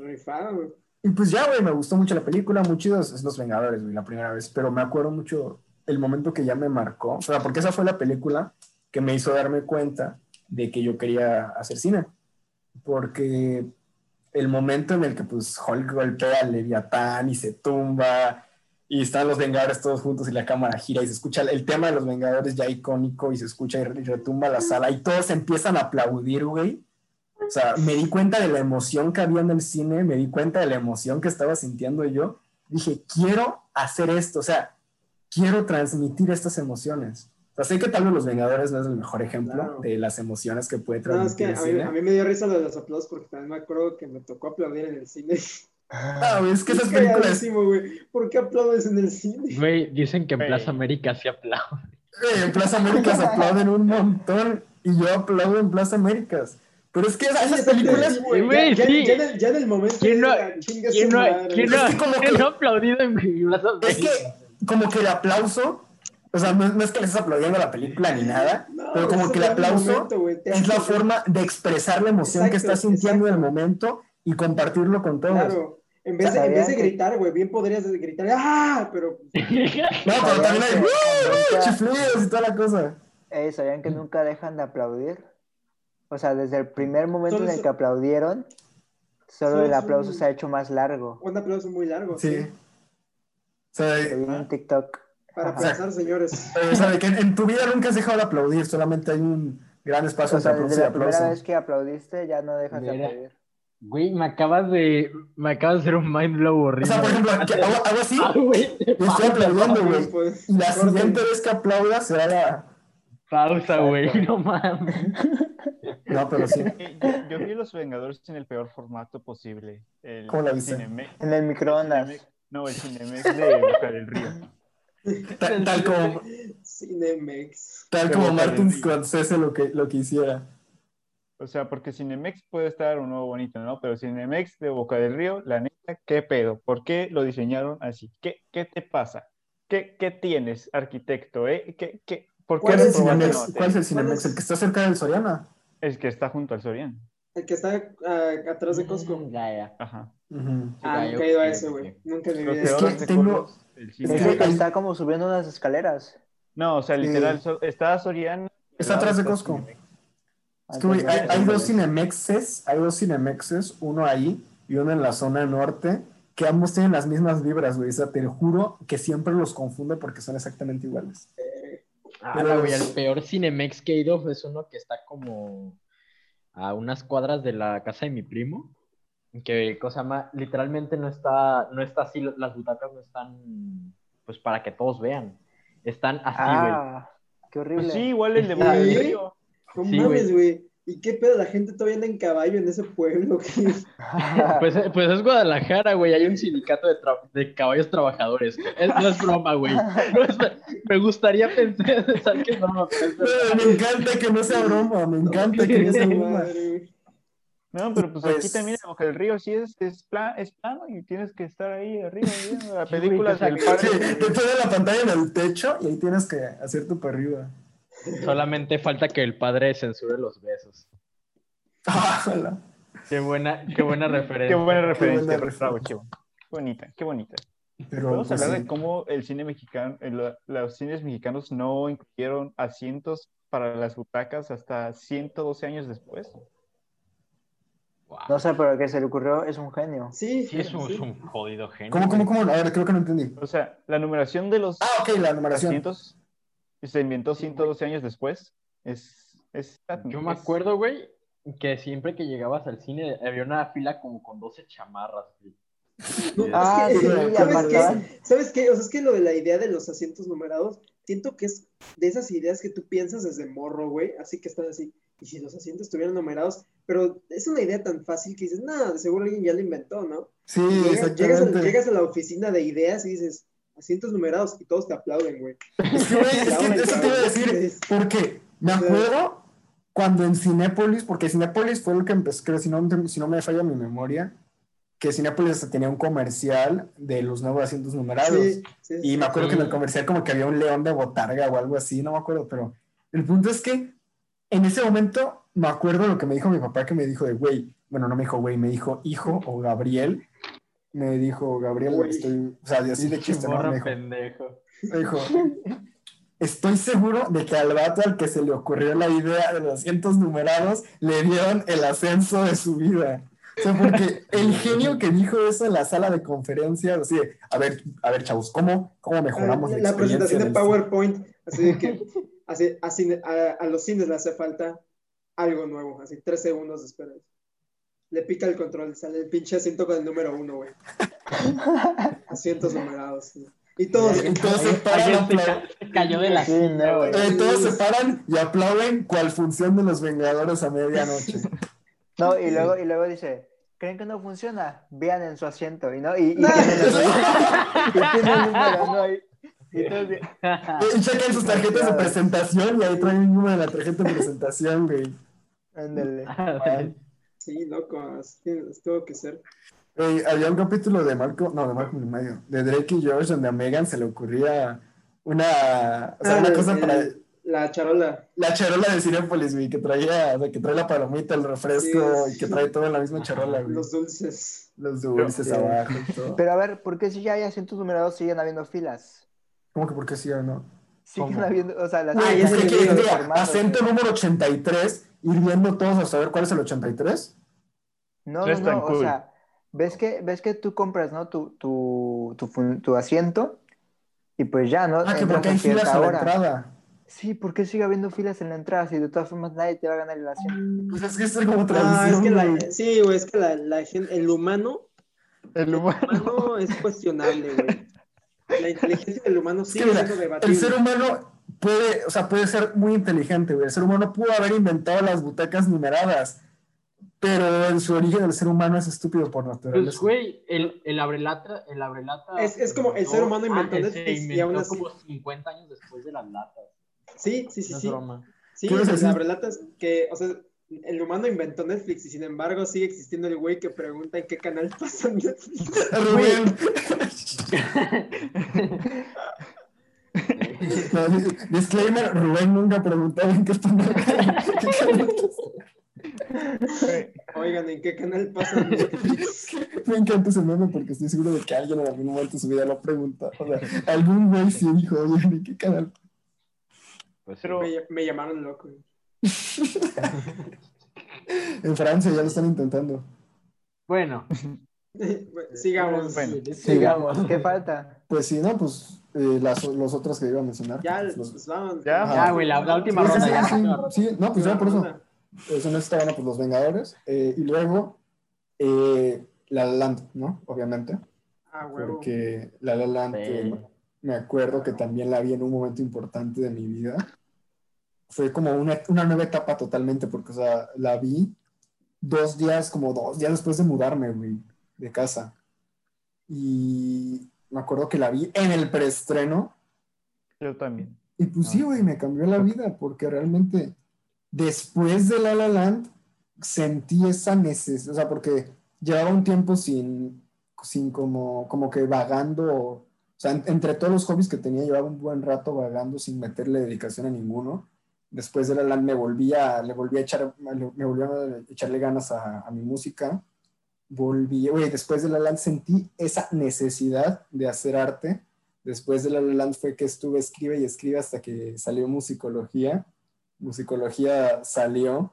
Güey. y pues ya, güey, me gustó mucho la película, muy chido, es Los Vengadores, güey, la primera vez, pero me acuerdo mucho el momento que ya me marcó, o sea, porque esa fue la película que me hizo darme cuenta de que yo quería hacer cine, porque el momento en el que pues Hulk golpea al Leviatán y se tumba y están los Vengadores todos juntos y la cámara gira y se escucha el tema de los Vengadores ya icónico y se escucha y retumba la sala y todos empiezan a aplaudir, güey. O sea, me di cuenta de la emoción que había en el cine, me di cuenta de la emoción que estaba sintiendo yo. Dije, quiero hacer esto, o sea, quiero transmitir estas emociones. O sea, sé que tal vez Los Vengadores no es el mejor ejemplo Claro. de las emociones que puede No, es transmitir que el a mí, cine. a mí me dio risa lo de los aplausos porque también me acuerdo que me tocó aplaudir en el cine. Ah, güey, es que esas Es películas, cagadísimo, güey. ¿Por qué aplaudes en el cine? Güey, dicen que en. Plaza América se aplaude. güey, en Plaza Américas aplauden un montón y yo aplaudo en Plaza Américas. Pero es que esas, esas películas, Sí, güey, Güey, ya, sí. ya en el, ya en el momento. ¿Quién no- chinga ¿Quién no, quién no- Es que como quién que- no ha aplaudido en Plaza es América? que como que el aplauso, o sea, no, no es que le estés aplaudiendo a la película ni nada, No, pero como es que el aplauso momento, es la forma de expresar la emoción que estás sintiendo en el momento y compartirlo con todos. Claro. En vez, de, en ¿Sabían vez de gritar, güey, bien podrías gritar, ¡ah! Pero [LAUGHS] No, pero también hay nunca- [LAUGHS] chiflidos y toda la cosa. ¿Sabían que nunca dejan de aplaudir? O sea, desde el primer momento Solo en el que aplaudieron, solo Solo el aplauso un- se ha hecho más largo. un aplauso muy largo. Sí. Sí. O sea, Lo vi en TikTok. Para Ajá. pensar, señores. o sea, de que en tu vida nunca has dejado de aplaudir, solamente hay un gran espacio O sea, entre aplauso desde y la primera aplauso. vez que aplaudiste, ya no dejas de Mira. aplaudir. Güey, me acabas de. Me acabas de hacer un mind blow O horrible. sea, por ejemplo, hago, hago así Ah, güey, estoy aplaudiendo, güey. Pues, la siguiente vez que aplauda será la... Pausa, güey, no mames. No, pero sí. [LAUGHS] Yo, yo vi Los Vengadores en el peor formato posible. El ¿Cómo la viste? En el microondas. No, el Cinemex de Boca del Río. Tal, tal como, Cinemex. tal como Martin. Scorsese lo que, lo que hiciera. O sea, porque Cinemex puede estar un nuevo bonito, ¿no? Pero Cinemex de Boca del Río, la neta, ¿qué pedo? ¿Por qué lo diseñaron así? ¿Qué, qué te pasa? ¿Qué, qué tienes, arquitecto? Eh? ¿Qué, qué, ¿Por qué ¿Cuál es el Cinemex? ¿Cuál es el ¿Cuál Cinemex? ¿El que está cerca del Soriana? El que está junto al Soriano. El que está ah, atrás de Costco. Mm, Ya, ya. Ajá. Ujú. Ah, ya, nunca he ido a ok. güey. Nunca en mi Los vida. Es que de tengo- que está como subiendo unas escaleras. No, o sea, literal, está Soriano. Está atrás de Costco. Cinemex. Es que, güey, hay, hay dos Cinemexes, hay dos Cinemexes, uno ahí y uno en la zona norte, que ambos tienen las mismas vibras, güey. O sea, te juro que siempre los confundo porque son exactamente iguales. Ah, Pero- güey, el peor Cinemex que he ido es uno que está como a unas cuadras de la casa de mi primo, que cosa más, literalmente no está, no está así, las butacas no están, pues para que todos vean, están así, güey. Ah, qué horrible. Pues sí, igual el de Río. No Sí, mames, güey. ¿Y qué pedo? La gente todavía anda en caballo en ese pueblo. [LAUGHS] Pues, pues es Guadalajara, güey. Hay un sindicato de, tra- de caballos trabajadores. Es- no es broma, güey. [LAUGHS] No es- me gustaría pensar que es broma, pero. Me encanta que no sea broma, me encanta que no sea broma. No, pero pues, aquí Pues- también en Boca del Río sí es, es, pla- es plano y tienes que estar ahí arriba viendo que- padre. Sí, te pone la pantalla en el techo y ahí tienes que hacer tu para arriba. Solamente falta que el padre censure los besos. Ah. Qué buena, qué buena referencia. Qué buena referencia, buena bravo, referencia. Qué bonita, qué bonita. Pero Podemos pues, hablar sí. de cómo el cine mexicano, el- los cines mexicanos no incluyeron asientos para las butacas hasta 112 años después. Wow. No sé, pero el que se le ocurrió es un genio. Sí, Sí, es un, sí. es un jodido genio. ¿Cómo, cómo, cómo? A ver, creo que no entendí. O sea, la numeración de los Ah, ok, la numeración. asientos se inventó 112 años después. Es, es, Yo me acuerdo, güey, que siempre que llegabas al cine había una fila como con 12 chamarras, güey. [LAUGHS] No, Ah, es que, sí, ¿sabes, qué? ¿Sabes qué? O sea, es que lo de la idea de los asientos numerados, siento que es de esas ideas que tú piensas desde morro, güey, así que están así, y si los asientos estuvieran numerados, pero es una idea tan fácil que dices, nada, de seguro alguien ya lo inventó, ¿no? Sí, Llegas, llegas, a, exactamente. llegas a la oficina de ideas y dices, asientos numerados, y todos te aplauden, güey. [LAUGHS] Es que, güey, es que eso te iba a decir, porque me acuerdo cuando en Cinépolis, porque Cinépolis fue el que empezó, creo, si no, si no me falla mi memoria, que Cinépolis hasta tenía un comercial de los nuevos asientos numerados. Sí, sí, Y me acuerdo Sí. que en el comercial como que había un león de botarga o algo así, no me acuerdo, pero el punto es que en ese momento me acuerdo lo que me dijo mi papá, que me dijo de, güey, bueno, no me dijo güey, me dijo hijo o Gabriel, me dijo, Gabriel, estoy, o sea, de así de chiste, ¿no? Me dijo, pendejo. me dijo, estoy seguro de que al vato al que se le ocurrió la idea de los asientos numerados le dieron el ascenso de su vida. O sea, porque el genio que dijo eso en la sala de conferencias, así de, a ver, a ver, chavos, ¿cómo, cómo mejoramos Ah, la, la presentación de PowerPoint, así de que así, así, a, a los cines le hace falta algo nuevo, así tres segundos de espera. Le pica el control, sale el pinche asiento con el número uno, güey. [LAUGHS] Asientos numerados. Y todos, cine? Y todos se paran, Alguien se, apla- ca- se cayó de la Sí, silla, no, güey. eh, todos se paran y aplauden cual función de los Vengadores a medianoche. No, y luego, y luego dice, ¿creen que no funciona? Vean en su asiento. Y no, y, y [LAUGHS] No. tiene el y tiene el número, ¿no? Y, y todos de- Y chequen sus tarjetas de presentación y ahí traen el número de la tarjeta de presentación, güey. ándale. [LAUGHS] sí, loco, así tuvo que ser. Había un capítulo de Marco, no, de Marco medio, de Drake y George, donde a Megan se le ocurría una, o sea, Ah, una el- cosa el- para La charola. la charola de Cinépolis, güey, que traía, o sea, que trae la palomita, el refresco Sí, y que trae todo en la misma charola, güey. Los dulces. Los dulces abajo y todo. Pero a ver, ¿por qué si ya hay asientos numerados siguen habiendo filas? ¿Cómo que por qué sí o no? Siguen ¿Cómo? habiendo, o sea, las Ah, es sé que que formatos, acento número 83, ir viendo todos a saber cuál es el 83. No, No no, o sea, ves que, ves que tú compras, ¿no? Tu, tu, tu, fun- tu asiento y pues ya, ¿no? Ah, que porque hay filas a la hora. entrada. Sí, ¿por qué sigue habiendo filas en la entrada si de todas formas nadie te va a ganar el asiento? Pues es que esto es como Ah, es tradición, que la, sí, güey, es que la, la gente, el humano, El el humano. es cuestionable, güey. La inteligencia del humano Es que sigue mira, siendo el ser humano puede, o sea, puede ser muy inteligente, güey. El ser humano pudo haber inventado las butacas numeradas, pero en su origen el ser humano es estúpido por Pues, naturaleza. güey, el, el abrelata, el abrelata. Es- es como el ser humano inventó Ah, Netflix se y aún así- como 50 años después de las latas. Sí, sí, sí, No es sí. broma. Sí, ¿Qué ibas a las decir? relatas que, o sea, el humano inventó Netflix y sin embargo sigue existiendo el güey que pregunta en qué canal pasa Netflix. [LAUGHS] Rubén. [LAUGHS] Disclaimer, Rubén nunca preguntó en qué canal- qué canal- Oigan, ¿en qué canal pasa Netflix? [LAUGHS] Me encanta ese meme porque estoy seguro de que alguien en algún momento de su vida lo preguntó. O sea, algún güey sí dijo, oye, ¿en qué canal? Pues, Pero- Me, me llamaron loco. [LAUGHS] En Francia ya lo están intentando. Bueno, [LAUGHS] Bueno, Sigamos. Bueno. sigamos. ¿Qué falta? Pues sí, ¿no? Pues eh, las, los otros que iba a mencionar. Ya, los- pues vamos. Ya. Ya, güey, la, la última Sí, ronda. sí, ya, sí, sí, no, pues ya por eso. Eso no estaba, bueno, pues Los Vengadores. eh, y luego eh, La La Land, ¿no? Obviamente. Ah, huevo. Porque La La Land, Sí. eh, me acuerdo que también la vi en un momento importante de mi vida. Fue como una, una nueva etapa totalmente, porque, o sea, la vi dos días, como dos días después de mudarme, güey, de casa. Y me acuerdo que la vi en el preestreno. Yo también. Y pues sí, güey, me cambió la vida, porque realmente después de La La Land sentí esa necesidad, o sea, porque llevaba un tiempo sin, sin como, como que vagando, o sea, en- entre todos los hobbies que tenía, llevaba un buen rato vagando sin meterle dedicación a ninguno. Después de La La Land me volvía, le volví a echar, me volví a echarle ganas a, a mi música. Volví, güey, después de La La Land sentí esa necesidad de hacer arte Después de La La Land fue que estuve escribe y escribe hasta que salió musicología. Musicología salió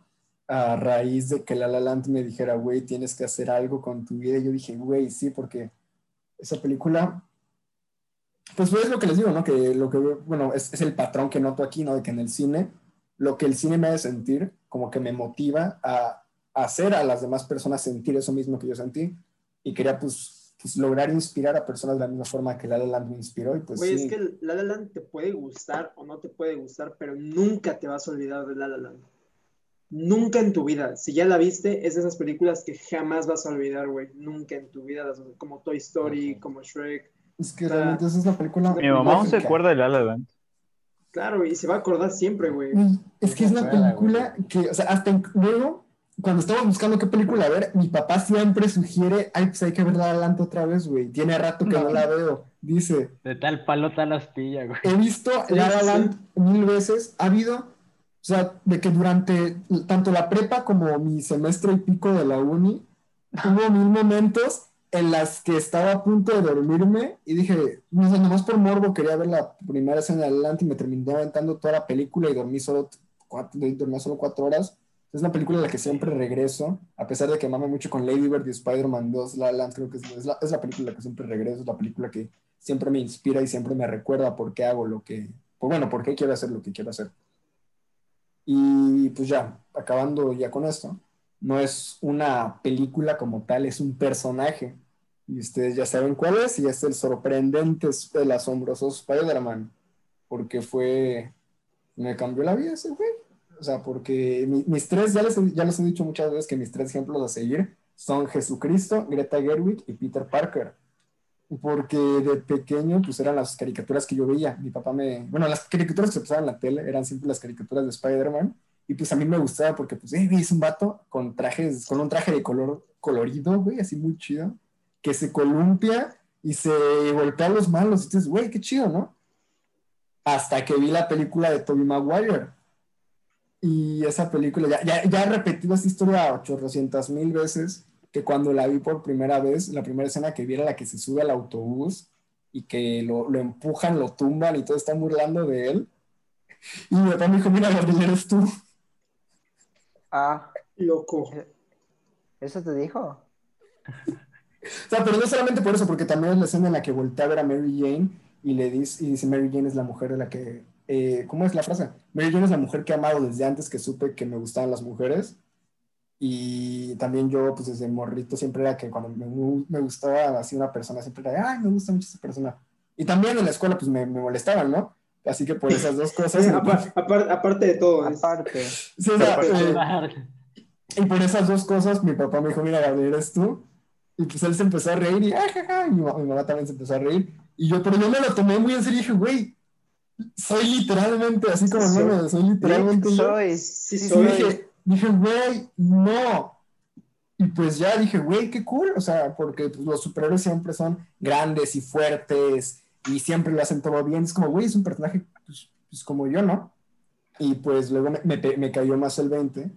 a raíz de que La La Land me dijera, güey, tienes que hacer algo con tu vida. Y yo dije, güey, sí, porque esa película, pues es lo que les digo, ¿no? Que lo que, bueno, es, es el patrón que noto aquí, ¿no? De que en el cine, lo que el cine me hace sentir, como que me motiva a hacer a las demás personas sentir eso mismo que yo sentí. Y quería, pues, pues, lograr inspirar a personas de la misma forma que La La Land me inspiró. Y pues Güey, sí. es que La La Land te puede gustar o no te puede gustar, pero nunca te vas a olvidar de La La Land. Nunca en tu vida. Si ya la viste, es de esas películas que jamás vas a olvidar, güey. Nunca en tu vida. las- Como Toy Story, Ujú. como Shrek. Es que O sea, realmente esa es la película. Mi mamá aún se acuerda de La La Land. Claro, y se va a acordar siempre, güey. Es que es una película que, o sea, hasta en- luego, cuando estamos buscando qué película ver, mi papá siempre sugiere, ay, pues hay que ver La La Land otra vez, güey. Tiene rato que no, No. la veo. Dice, De tal palo, tal astilla, güey. he visto La La. Land mil veces. Ha habido, o sea, de que durante tanto la prepa como mi semestre y pico de la uni, hubo mil momentos en las que estaba a punto de dormirme y dije, no sé, nomás por morbo quería ver la primera escena de La La Land y me terminé aventando toda la película y dormí solo cuatro, dormí solo cuatro horas. Es una película a la que siempre regreso, a pesar de que mame mucho con Lady Bird y Spider-Man 2, La La Land creo que es, es la, es la película que siempre regreso, es la película que siempre me inspira y siempre me recuerda por qué hago lo que, pues bueno, por qué quiero hacer lo que quiero hacer. Y pues ya, acabando ya con esto, no es una película como tal, es un personaje. Y ustedes ya saben cuál es, y es el sorprendente, el asombroso Spider-Man, porque fue, me cambió la vida ese güey. O sea, porque mi- mis tres, ya les, ya les he dicho muchas veces que mis tres ejemplos a seguir son Jesucristo, Greta Gerwig y Peter Parker. Porque de pequeño, pues eran las caricaturas que yo veía. Mi papá me. Bueno, las caricaturas que pasaban en la tele eran siempre las caricaturas de Spider-Man. Y pues a mí me gustaba porque, pues, eh, güey, es un vato con trajes, con un traje de color colorido, güey, así muy chido, que se columpia y se golpea a los malos. Y dices, güey, qué chido, ¿no? Hasta que vi la película de Tobey Maguire. Y esa película, ya, ya, ya he repetido esta historia 800 mil veces, que cuando la vi por primera vez, la primera escena que vi era la que se sube al autobús y que lo, lo empujan, lo tumban y todos están burlando de él. Y mi papá me dijo, mira, Gabriel, eres tú. Ah, Loco. ¿eso te dijo? O sea, pero no solamente por eso, porque también es la escena en la que voltea a ver a Mary Jane y le dice, y dice, Mary Jane es la mujer de la que, eh, ¿cómo es la frase? Mary Jane es la mujer que he amado desde antes que supe que me gustaban las mujeres. Y también yo, pues desde morrito, siempre era que cuando me, me gustaba así una persona, siempre era, de, ay, me gusta mucho esa persona. Y también en la escuela, pues me, me molestaban, ¿no? Así que por esas dos cosas... Sí, apar- apar- aparte de todo. es- Aparte. [LAUGHS] Sí, o sea, eh, y por esas dos cosas, mi papá me dijo, mira, Gabriel, eres tú. Y pues él se empezó a reír y, "Ah, ja, ja", y mi, ma- mi mamá también se empezó a reír. Y yo, pero yo me lo tomé muy en serio y dije, güey, soy literalmente, así como no, soy literalmente yo. Soy. Sí, Y soy. dije, dije, güey, no. Y pues ya dije, güey, qué cool. O sea, porque pues, los superhéroes siempre son grandes y fuertes y siempre lo hacen todo bien. Es como, güey, es un personaje pues, pues, como yo, ¿no? Y pues luego me, me, me cayó más el 20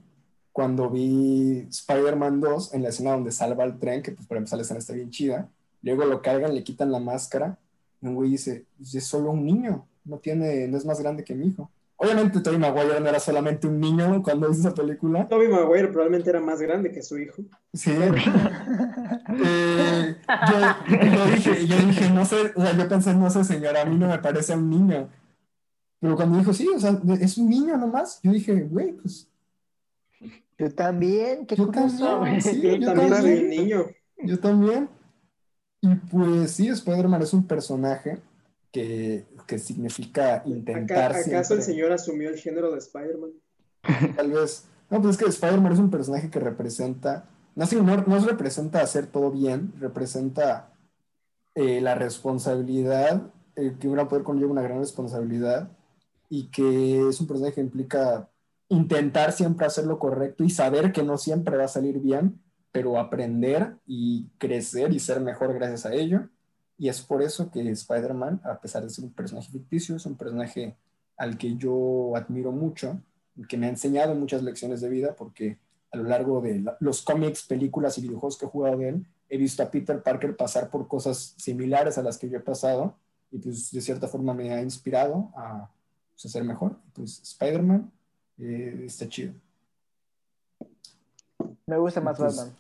cuando vi Spider-Man 2 en la escena donde salva al tren, que pues para empezar la escena está bien chida. Luego lo cargan, le quitan la máscara. Y un güey dice, pues, es solo un niño, no tiene, no es más grande que mi hijo. Obviamente Tobey Maguire no era solamente un niño cuando hizo esa película. Tobey Maguire probablemente era más grande que su hijo. Sí. Eh, yo, yo dije, yo dije, no sé, o sea, yo pensé, no sé, señora, a mí no me parece un niño. Pero cuando dijo, sí, o sea, es un niño nomás, yo dije, güey, pues, Yo también, qué Yo curioso. también, sí, Yo yo también soy un también. niño. Yo también. Y pues sí, Spider-Man es un personaje que, que significa intentar Acá- ¿Acaso el señor asumió el género de Spider-Man? [LAUGHS] Tal vez. No, pues es que Spider-Man es un personaje que representa. No, sí, no, no representa hacer todo bien, representa eh, la responsabilidad, eh, que un gran poder conlleva una gran responsabilidad, y que es un personaje que implica intentar siempre hacer lo correcto y saber que no siempre va a salir bien, pero aprender y crecer y ser mejor gracias a ello. Y es por eso que Spider-Man, a pesar de ser un personaje ficticio, es un personaje al que yo admiro mucho que me ha enseñado muchas lecciones de vida porque a lo largo de la- los cómics, películas y videojuegos que he jugado de él, he visto a Peter Parker pasar por cosas similares a las que yo he pasado y pues de cierta forma me ha inspirado a, pues, a ser mejor. Pues Spider-Man eh, está chido. Me gusta más Pues- Batman.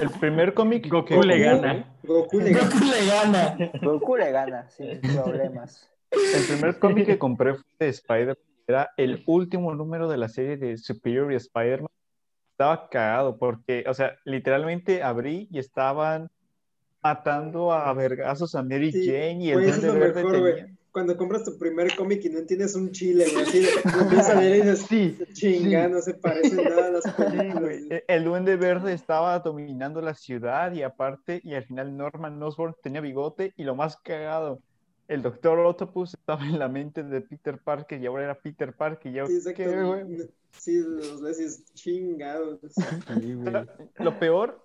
El primer cómic Goku que le compré- gana. Goku le gana. Goku le gana. Goku le gana, sin problemas. El primer cómic que compré fue de Spider-Man. Era el último número de la serie de Superior y Spider-Man. Estaba cagado porque, o sea, literalmente abrí y estaban matando a vergazos a Mary Sí, Jane y el güey, eso es Duende Verde mejor, tenía- Cuando compras tu primer cómic y no entiendes un chile, güey, así empiezas a leer y dices, Sí, chinga, sí. no se parecen nada a las Sí, películas. güey. E- El Duende Verde estaba dominando la ciudad y aparte, y al final Norman Osborn tenía bigote y lo más cagado, el Doctor Octopus estaba en la mente de Peter Parker y ahora era Peter Parker y yo, Sí, exacto. ¿qué, güey? Sí, los ves y es chingado. Sí, güey. Lo peor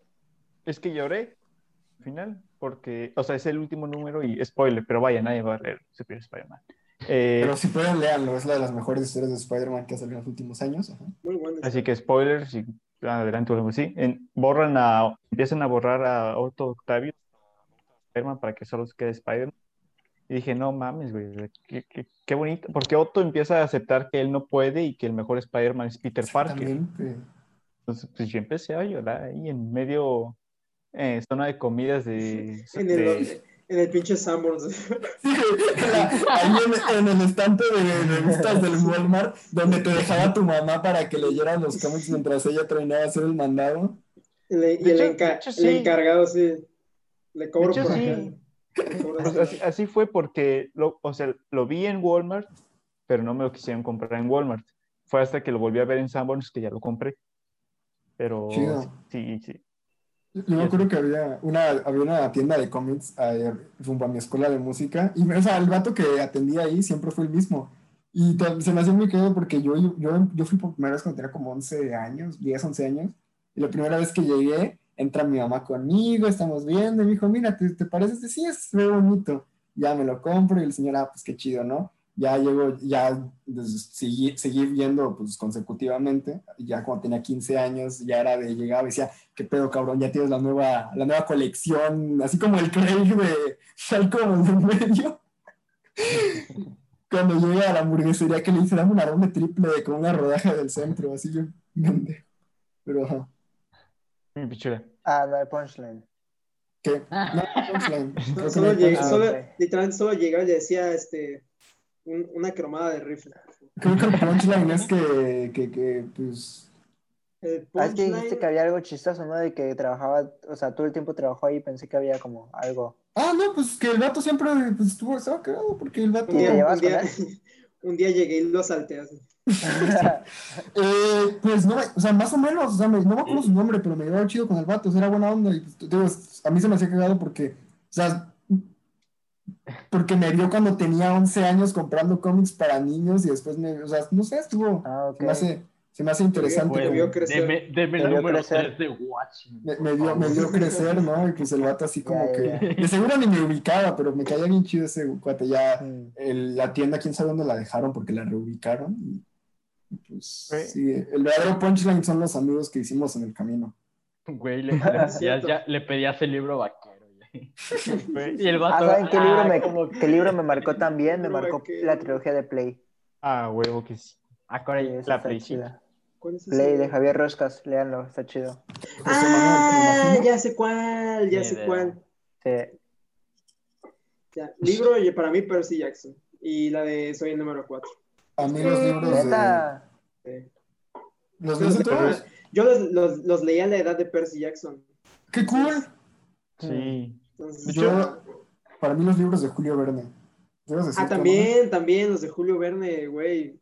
es que lloré al final, porque, o sea, es el último número y spoiler, pero vaya, nadie va a leer Superior Spider-Man. Eh, Pero si pueden, leanlo. Es la de las mejores historias de Spider-Man que ha salido en los últimos años. Ajá. Muy bueno. así que spoiler, si adelante o algo así, en- borran a, empiezan a borrar a Otto Octavio Spider-Man para que solo se quede Spider-Man. Y dije, no mames, güey, qué, qué- qué bonito, porque Otto empieza a aceptar que él no puede y que el mejor Spider-Man es Peter Parker. Entonces, pues yo empecé a llorar ahí en medio eh, zona de comidas de... En el, de- en el pinche Sanborns. [LAUGHS] Sí, ahí en, en el estante de revistas del Walmart, donde te dejaba tu mamá para que leyeras los cómics mientras ella terminaba de hacer el mandado. Le- y el, hecho- enca- el encargado, sí. Le cobro hecho, por sí. así. así, así fue porque, lo, o sea, lo vi en Walmart, pero no me lo quisieron comprar en Walmart. Fue hasta que lo volví a ver en Sanborns que ya lo compré. Pero Chido. sí, sí. Yo me acuerdo que había una, había una tienda de cómics eh, rumbo a mi escuela de música. Y o sea, el vato que atendía ahí siempre fue el mismo. Y se me hacía muy querido porque yo, yo, yo fui por primera vez cuando tenía como 11 años, 10, 11 años. Y la primera vez que llegué, entra mi mamá conmigo, estamos viendo. Y me dijo, mira, ¿te, te parece? Sí, es muy bonito. Ya me lo compro y el señor, ah, pues qué chido, ¿no? Ya llego, ya pues, seguí, seguí viendo pues consecutivamente. Ya cuando tenía 15 años, ya era de llegaba y decía, qué pedo, cabrón, ya tienes la nueva, la nueva colección, así como el Craig de Falcon en medio. [LAUGHS] Cuando llega a la hamburguesería que le dice, dame una ronda triple con una rodaja del centro, así yo. Pero, ajá, Mi pichula. Ah, no hay punchline. ¿qué? No, punchline. [LAUGHS] No Solo llegué- punchline. solo- ok. literalmente solo llegaba y le decía este, un- una cromada de rifle. Creo que el punchline es que, que, que, pues, El Ah, es que dijiste punchline- que había algo chistoso, ¿no? De que trabajaba, o sea, todo el tiempo trabajó ahí y pensé que había como algo. ah, no, pues que el vato siempre pues, estuvo, estaba cagado porque el vato... un, día, un, día, [LAUGHS] un día llegué y lo salté así. [LAUGHS] Eh, pues no, o sea, más o menos, o sea, me- no me acuerdo su nombre, pero me llevaba chido con el vato, o sea, era buena onda. Y pues, digo, a mí se me hacía cagado porque, o sea, porque me vio cuando tenía 11 años comprando cómics para niños y después me, o sea, no sé, estuvo, Ah, se me hace, se me hace interesante. Te como- vio crecer. Deme, deme el vio número crecer. 3 de Watchmen. me, me dio, me dio crecer, ¿no? Y pues el vato así como que, de seguro ni me ubicaba, pero me caía bien chido ese cuate, ya Mm. el- la tienda, quién sabe dónde la dejaron porque la reubicaron. Y, y pues Sí. sí, el verdadero punchline son los amigos que hicimos en el camino. Güey, le, le [LAUGHS] pedías, Cierto. ya, le pedías el libro vaquero. [LAUGHS] Y el Ah, vato. ¿saben qué libro, ah, me, como- qué libro me marcó [LAUGHS] también? Me marcó la trilogía de Play. Ah, huevo que sí. Ah, esa la Play. ¿Cuál es? Play de Javier Roscas, léanlo, está chido. Ah, ya sé cuál, ya sé cuál. Sí. Ya, libro y para mí Percy Jackson. Y la de Soy el número 4. A mí los libros de... Neta, ¿Los Yo los, leíste todos? yo los, los, los leí a la edad de Percy Jackson. ¡Qué cool! Sí. Entonces, Yo, para mí los libros de Julio Verne. Decir ah, no. también, también los de Julio Verne, güey.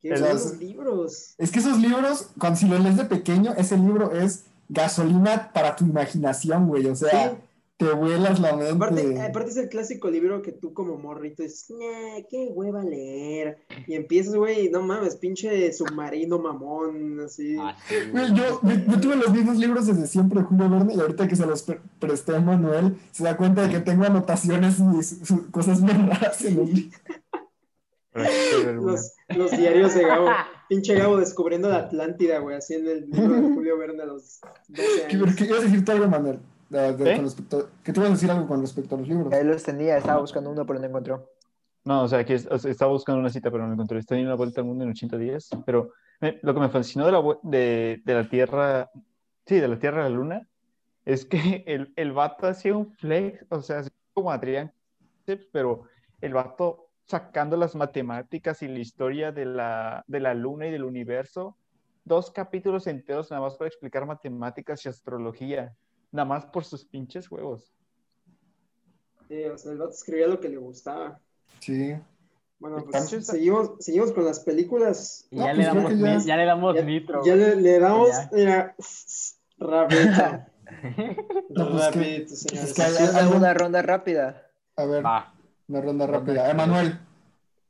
¿Qué esos libros? Es que esos libros, cuando si los lees de pequeño, ese libro es gasolina para tu imaginación, güey. O sea, Sí. Te vuelas la mente. Aparte, aparte es el clásico libro que tú como morrito dices, "Ñe, qué hueva leer. Y empiezas, güey, no mames, pinche submarino mamón, así. Ah, sí, Güey, yo, yo, yo tuve los mismos libros desde siempre de Julio Verne y ahorita que se los pre- presté a Manuel, se da cuenta de que tengo anotaciones y su- su- cosas muy raras en vergüenza. Los, los diarios de Gabo. Pinche Gabo descubriendo la Atlántida, güey, así en el libro de Julio Verne a los 12 [LAUGHS] ¿Qué, años. qué ibas a decir tú algo, Manuel? De- de- ¿Eh? con respecto, ¿Qué te ibas a decir algo con respecto a los libros? Ahí los tenía, estaba buscando uno, pero no encontró. No, o sea, que es- o sea, estaba buscando una cita, pero no encontré. Estoy en una vuelta al mundo en 80 días. Pero me- lo que me fascinó de la, de, de la Tierra, sí, de la Tierra a la Luna, es que [LAUGHS] el, el vato hacía un flex, o sea, como Adrián, pero el vato sacando las matemáticas y la historia de la, de la Luna y del universo, dos capítulos enteros nada más para explicar matemáticas y astrología, nada más por sus pinches huevos. Sí, o sea, el vato escribía lo que le gustaba. Sí. Bueno, pues seguimos, seguimos con las películas. No, ya, pues le damos, ya- ya le damos Ya, nitro. ya le, le damos, Ya. mira, rapidito. [LAUGHS] No, pues rapidito, es que hay- una ronda rápida. A ver, Va. una ronda rápida. Emanuel.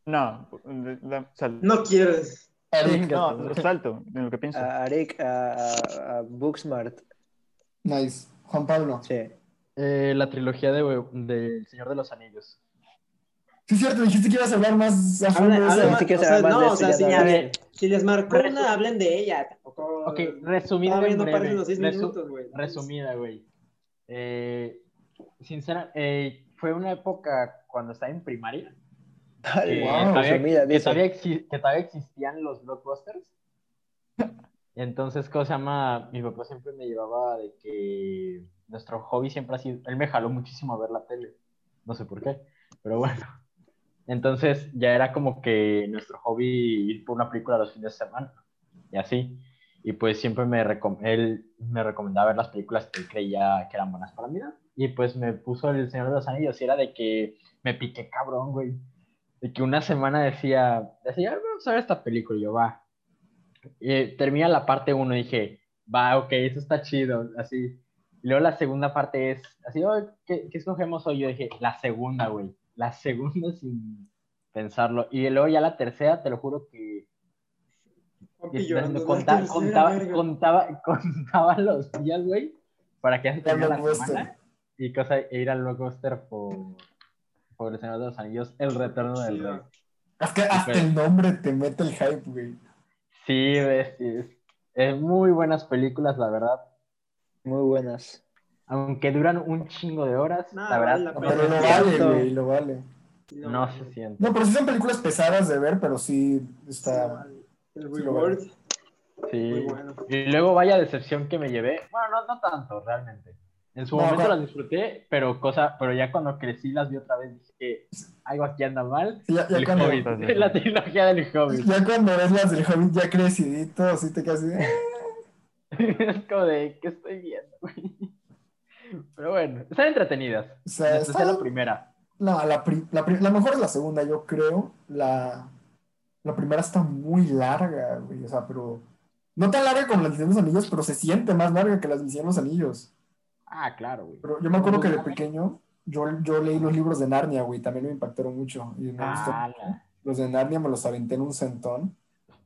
No, la- sal- No quieres. Eric. No, lo salto en lo que pienso. A Arik, a, a- a Booksmart. Nice. Juan Pablo. Sí. Eh, la trilogía de, del Señor de los Anillos. Sí, es cierto, dijiste que ibas a hablar más a fondo de no, de o sea, ya si, no. a ver, si les marcó una, hablen de ella. Tampoco. Ok, resumida en no breve. parecen los seis Resu- minutos, güey. Resumida, güey. Eh, sincera, eh, fue una época cuando estaba en primaria. Dale, que, wow, todavía, resumida, que dice. todavía que todavía existían los blockbusters. Entonces, ¿cómo se llama? Mi papá siempre me llevaba de que nuestro hobby siempre ha sido. Él me jaló muchísimo a ver la tele. No sé por qué, pero bueno. Entonces, ya era como que nuestro hobby ir por una película los fines de semana y así. Y pues siempre me recom- él me recomendaba ver las películas que él creía que eran buenas para mí. Y pues me puso El Señor de los Anillos y era de que me piqué cabrón, güey. De que una semana decía, decía, "Ah, vamos a ver esta película. Y yo, va. Y termina la parte 1 y dije, va, ok, eso está chido, así. Y luego la segunda parte es, así, "Oh, ¿qué, ¿qué escogemos hoy? Yo dije, la segunda, güey. La segunda [LAUGHS] sin pensarlo. Y luego ya la tercera, te lo juro que llorando, conta- "La tercera, contaba, verga". contaba, [LAUGHS] contaba los días, güey, para que ya se terminara la semana y cosa, e ir al blockbuster por, por el Señor de los Anillos, El Retorno del Chido. Rey. Es que hasta el nombre te mete el hype, güey. Sí, es, es muy buenas películas, la verdad. Muy buenas. Aunque duran un chingo de horas, No, la vale verdad, la no. Pero lo vale, güey, lo vale. No, No se siente. No, pero sí son películas pesadas de ver, pero sí está. El reward, Sí. muy bueno. Y luego vaya decepción que me llevé. Bueno, no, no tanto, realmente. En su No, momento las disfruté, pero cosa, pero ya cuando crecí las vi otra vez dije, algo aquí anda mal. Ya, ya El cuando, Hobbit, [LAUGHS] la trilogía del Hobbit. ya cuando ves las del Hobbit ya crecidito, así te quedas así. de, [LAUGHS] "Eh". es como de, ¿qué estoy viendo, güey? Pero bueno, están entretenidas. O sea, especial está- la primera. No, la, pri- la, pri- la mejor es la segunda, yo creo. La, la primera está muy larga, güey. O sea, pero. No tan larga como la de los Anillos, pero se siente más larga que las de los Anillos. Ah, claro, güey. Pero yo me acuerdo que de pequeño yo, yo leí los libros de Narnia, güey. También me impactaron mucho. Y me gustó. Ah, la- Los de Narnia me los aventé en un centón.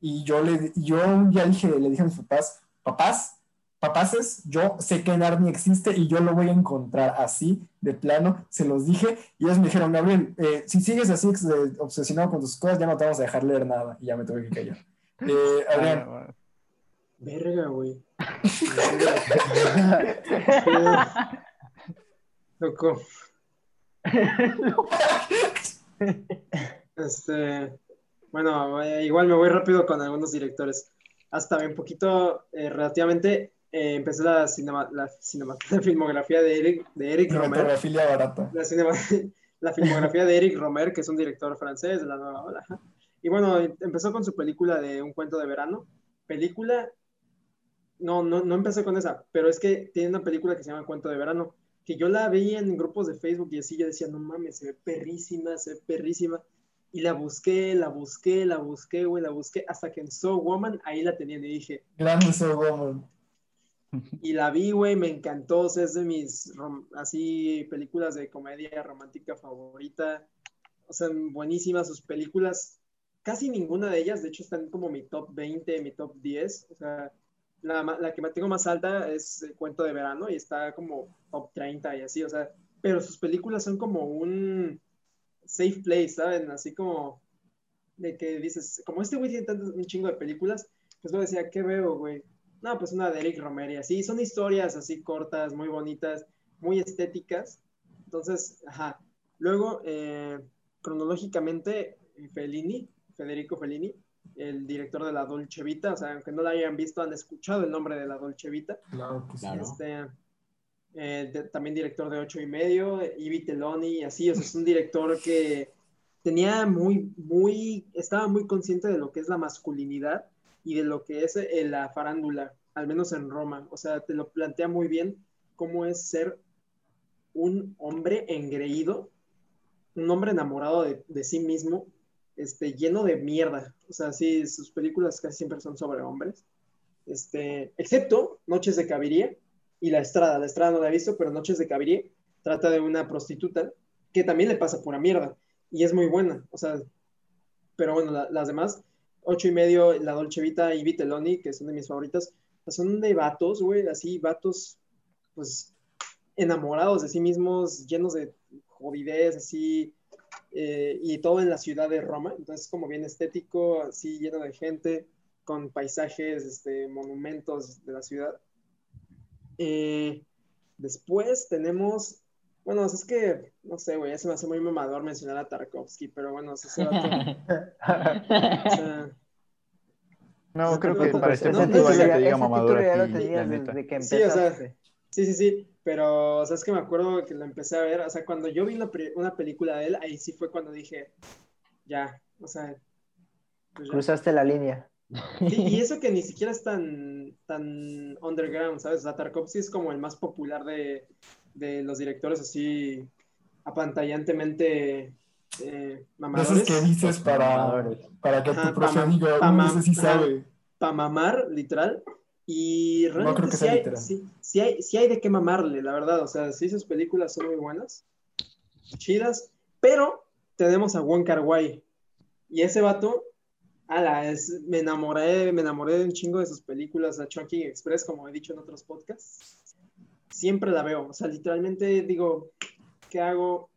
Y yo le yo un día dije, le dije a mis papás, papás, papaces, yo sé que Narnia existe y yo lo voy a encontrar así, de plano, se los dije, y ellos me dijeron, Gabriel, eh, si sigues así eh, obsesionado con tus cosas, ya no te vamos a dejar leer nada. Y ya me tuve que callar. [LAUGHS] Eh, Adrián, Verga, güey. [LAUGHS] Loco. Este, bueno, igual me voy rápido con algunos directores. Hasta bien poquito, eh, relativamente, eh, empecé la, cinema, la, cinema- [LAUGHS] la filmografía de Eric, de Eric Romer. barata. La, cinema- [LAUGHS] la filmografía de Eric Romer, que es un director francés de la nueva ola. Y bueno, empezó con su película de Un cuento de verano, película, no, no, no empecé con esa, pero es que tiene una película que se llama Cuento de Verano, que yo la veía en grupos de Facebook y así yo decía, no mames, se ve perrísima, se ve perrísima. Y la busqué, la busqué, la busqué, güey, la busqué, hasta que en So Woman ahí la tenía y dije, Grande So Woman. y la vi, güey, me encantó, o sea, es de mis, así, películas de comedia romántica favorita, o sea, buenísimas sus películas, casi ninguna de ellas, de hecho, están como mi top 20, mi top 10, o sea, la, la que tengo más alta es El Cuento de Verano y está como top 30 y así, o sea, pero sus películas son como un safe place, ¿saben? Así como de que dices, como este güey tiene tanto, un chingo de películas, pues luego decía, ¿qué veo, güey? No, pues una de Eric Romer y así, son historias así cortas, muy bonitas, muy estéticas. Entonces, ajá. Luego, eh, cronológicamente, Fellini, Federico Fellini, el director de la Dolce Vita, o sea, aunque no la hayan visto, han escuchado el nombre de la Dolce Vita. Claro que sí. Claro. Este, eh, de- también director de ocho y medio, Ivi Teloni, y así, o sea, es un director que tenía muy, muy, estaba muy consciente de lo que es la masculinidad y de lo que es eh, la farándula, al menos en Roma, o sea, te lo plantea muy bien cómo es ser un hombre engreído, un hombre enamorado de, de sí mismo, este, lleno de mierda, o sea, sí, sus películas casi siempre son sobre hombres, este, excepto Noches de Caviría, y La Estrada. La Estrada no la he visto, pero Noches de Cavirie trata de una prostituta que también le pasa pura mierda y es muy buena. O sea, pero bueno, la- las demás, ocho y medio, La Dolce Vita y Vitelloni, que son de mis favoritas, son de vatos, güey, así, vatos, pues, enamorados de sí mismos, llenos de jodidez, así, eh, y todo en la ciudad de Roma. Entonces, como bien estético, así, lleno de gente, con paisajes, este, monumentos de la ciudad. Eh, después tenemos, bueno, es que, no sé, güey, ya se me hace muy mamador mencionar a Tarkovsky, pero bueno, ese vato, [LAUGHS] o sea, No, No, creo que para este punto que diga mamador aquí, desde que Sí, o sea, empezaste. Sí, sí, sí, pero, o sea, es que me acuerdo que lo empecé a ver, o sea, cuando yo vi una, una película de él, ahí sí fue cuando dije, ya, o sea, pues ya. Cruzaste la línea. Sí, y [LAUGHS] eso que ni siquiera es tan, tan underground, ¿sabes? O sea, Tarkovsky es como el más popular de, de los directores así apantallantemente eh, mamadores. que dices para, Mamadores. para que Ajá, tu profe diga, pa' "Uh, ma- ese sí ajá. sabe. Para mamar, literal. Y realmente creo que sí, hay, literal. sí, sí hay, sí hay de qué mamarle, la verdad. O sea, sí, sus películas son muy buenas, chidas, pero tenemos a Wong Kar Wai. Y ese vato, ala, es, me enamoré, me enamoré de un chingo de sus películas, a Chunky Express, como he dicho en otros podcasts. Siempre la veo. O sea, literalmente digo, ¿qué hago?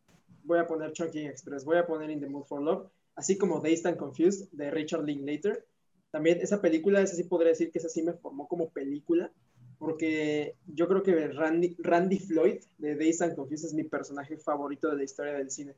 Voy a poner Chunky Express, voy a poner In the Mood for Love, así como Dazed and Confused de Richard Linklater. También esa película, esa sí podría decir que esa sí me formó como película, porque yo creo que Randy, Randy Floyd de Dazed and Confused es mi personaje favorito de la historia del cine.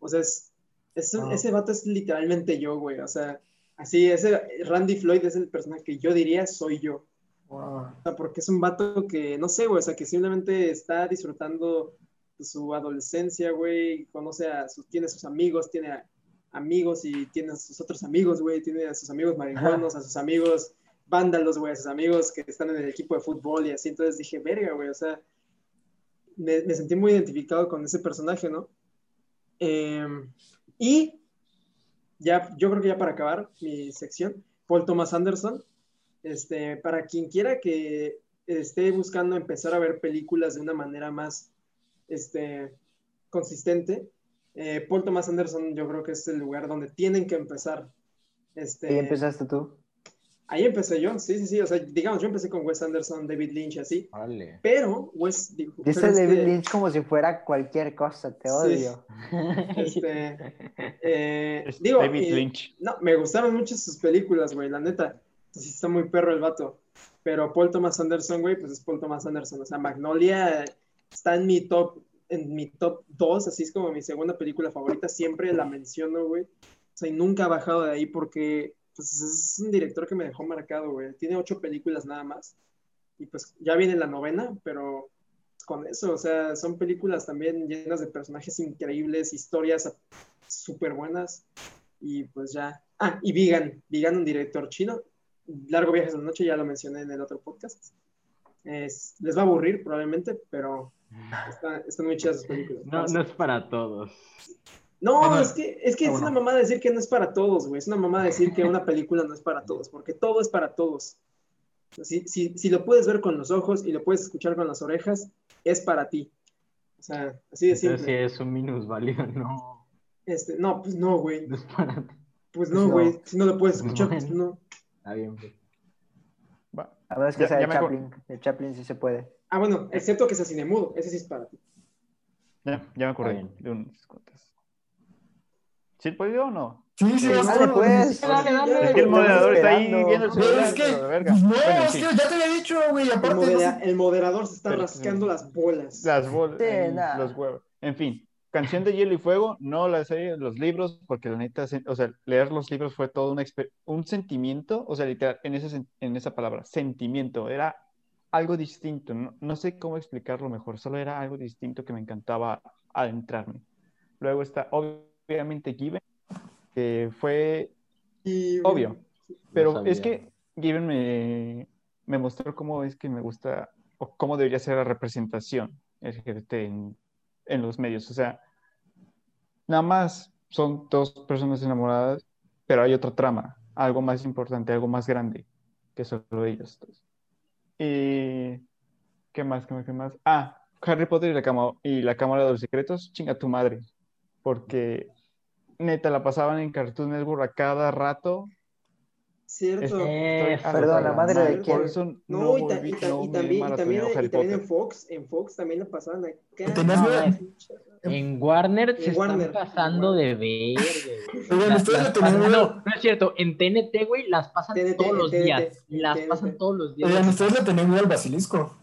O sea, es, es Ah. ese vato es literalmente yo, güey. O sea, así, ese Randy Floyd es el personaje que yo diría soy yo. Wow. O sea, porque es un vato que, no sé, güey, o sea, que simplemente está disfrutando su adolescencia, güey, conoce a sus, tiene sus amigos, tiene a- amigos y tiene a sus otros amigos, güey, tiene a sus amigos marihuanos, a sus amigos vándalos, güey, a sus amigos que están en el equipo de fútbol y así, entonces dije, verga, güey, o sea, me, me sentí muy identificado con ese personaje, ¿no? Em, y ya, yo creo que ya para acabar mi sección, Paul Thomas Anderson, este, para quien quiera que esté buscando empezar a ver películas de una manera más este, consistente, eh, Paul Thomas Anderson yo creo que es el lugar donde tienen que empezar. Este, Ahí empezaste tú. Ahí empecé yo, sí, sí, sí, o sea, digamos, yo empecé con Wes Anderson, David Lynch, así, Órale. pero Wes, digo, Dice pero David este- Lynch como si fuera cualquier cosa, te Sí. odio. [LAUGHS] este, [LAUGHS] eh, Es digo, David y- Lynch. No, me gustaron mucho sus películas, güey, la neta. Sí está muy perro el vato. Pero Paul Thomas Anderson, güey, pues es Paul Thomas Anderson. O sea, Magnolia está en mi top, en mi top 2, así es como mi segunda película favorita. Siempre la menciono, güey. O sea, y nunca ha bajado de ahí porque pues, es un director que me dejó marcado, güey. Tiene ocho películas nada más. Y pues ya viene la novena, pero con eso, o sea, son películas también llenas de personajes increíbles, historias súper buenas. Y pues ya. Ah, y Vigan, Vigan, un director chino. Largo Viajes de la Noche, ya lo mencioné en el otro podcast. Es- les va a aburrir probablemente, pero está- están muy chidas sus películas. No, no es para todos. No, Ajá. es que, es que Ah, es bueno. una mamada decir que no es para todos, güey. Es una mamada decir que una película no es para todos, porque todo es para todos. Si, si, si lo puedes ver con los ojos y lo puedes escuchar con las orejas, es para ti. O sea, así de Entonces, simple. si es un minusválido, no, Este, no, pues no, güey. no es para ti. Pues no, no. güey. Si no lo puedes escuchar, pues no. Está bien, pues. Va. A menos que Ya- sea ya de me acuerdo. Chaplin. De Chaplin sí se puede. Ah, bueno, excepto que sea cine mudo. Ese sí es para ti. Ya, ya me acordé bien. de unas cuantas. ¿Sí puedo o no? Sí, sí, Sí, vas tú. pues. Es que el moderador está ahí viendo el celular. es que, no, es que ya te había dicho, güey, El, aparte, no modera- sé- el moderador se está Pero- rascando las bolas. Las bolas, los huevos. En fin, Canción de Hielo y Fuego, no la serie, los libros, porque la neta, o sea, leer los libros fue todo exper- un sentimiento, o sea, literal, en, ese, sen- en esa palabra, sentimiento, era algo distinto, no, no sé cómo explicarlo mejor, solo era algo distinto que me encantaba adentrarme. Luego está, obviamente, Given, que fue Y, obvio, pero es que Given me, me mostró cómo es que me gusta o cómo debería ser la representación LGBT en, en los medios. O sea, nada más son dos personas enamoradas, pero hay otra trama, algo más importante, algo más grande que solo ellos dos. Y ¿qué más? ¿Qué más? ¿Qué más? Ah, Harry Potter y la, cama- y la Cámara de los Secretos, chinga tu madre, porque neta la pasaban en Cartoon Network a cada rato Cierto. Eh, Perdón, la madre de quién. No, no, y, ta- volví- y ta- no y me también, y también, y también en. Fox, en Fox también lo pasaban acá. No, es- En Warner se En Warner. están pasando de güey. Miedo- No, no es cierto. En TNT, güey, las pasan TNT, todos los TNT, días. Las TNT. pasan todos los días. Oigan, ustedes le tenían miedo al basilisco.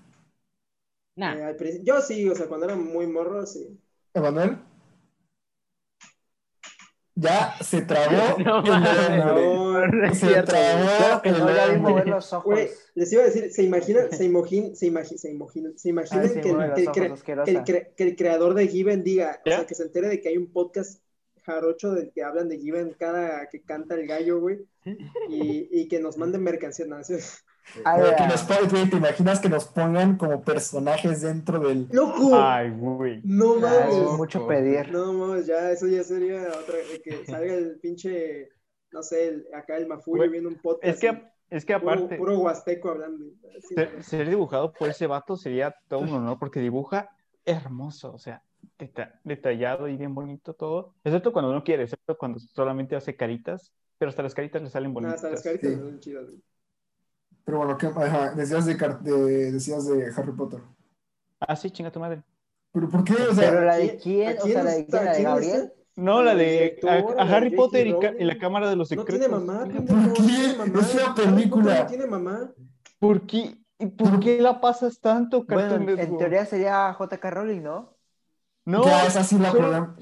Nah, Eh, yo sí, o sea, cuando era muy morro, sí. Emanuel. Ya se trabó [LAUGHS] No. No, Se cierto. trabó Claro que no, ya vi mover los ojos. Güey, les iba a decir, se imaginan, se imaginan, se imaginan, se imaginan, se imaginan Ay, que, el, que el cre- ojos, asquerosa. que el cre- que el creador de Given diga, o ¿Ya? sea, que se entere de que hay un podcast jarocho del que hablan de Given cada que canta el gallo, güey, y, y que nos manden mercancía. No, [LAUGHS] Pero que ah, nos güey, ¿Te imaginas que nos pongan como personajes dentro del. ¡Loco! Ay, güey. no ah, eso es mames. mucho pedir. No mames, ya, eso ya sería otra, de que salga el pinche, no sé, el- acá el Güey, viendo un podcast. Es que, es que puro, aparte, puro huasteco hablando. así, ser, ser dibujado por ese vato sería todo un honor porque dibuja hermoso, o sea, deta- detallado y bien bonito todo. Excepto cuando no quiere, excepto cuando solamente hace caritas, pero hasta las caritas le salen bonitas. hasta las caritas Sí. son chidas, güey. Pero bueno, ¿qué? Ajá, decías de, de- decías de Harry Potter. Ah, sí, chinga tu madre. ¿Pero por qué? O sea, Pero la ¿a de quién, o quién sea, la de quién, la de Gabriel. No, la de a, a Harry. Potter y, y la Cámara de los No Secretos. tiene mamá, ¿Por no qué? tiene mamá. Es una Harry Potter película. No tiene mamá. ¿Por qué, y por qué la pasas tanto, Bueno, Cartoon en, en teoría sería J.K. Rowling, ¿no? No, ya es así la solo-.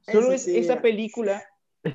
Solo es sí, esa ya. película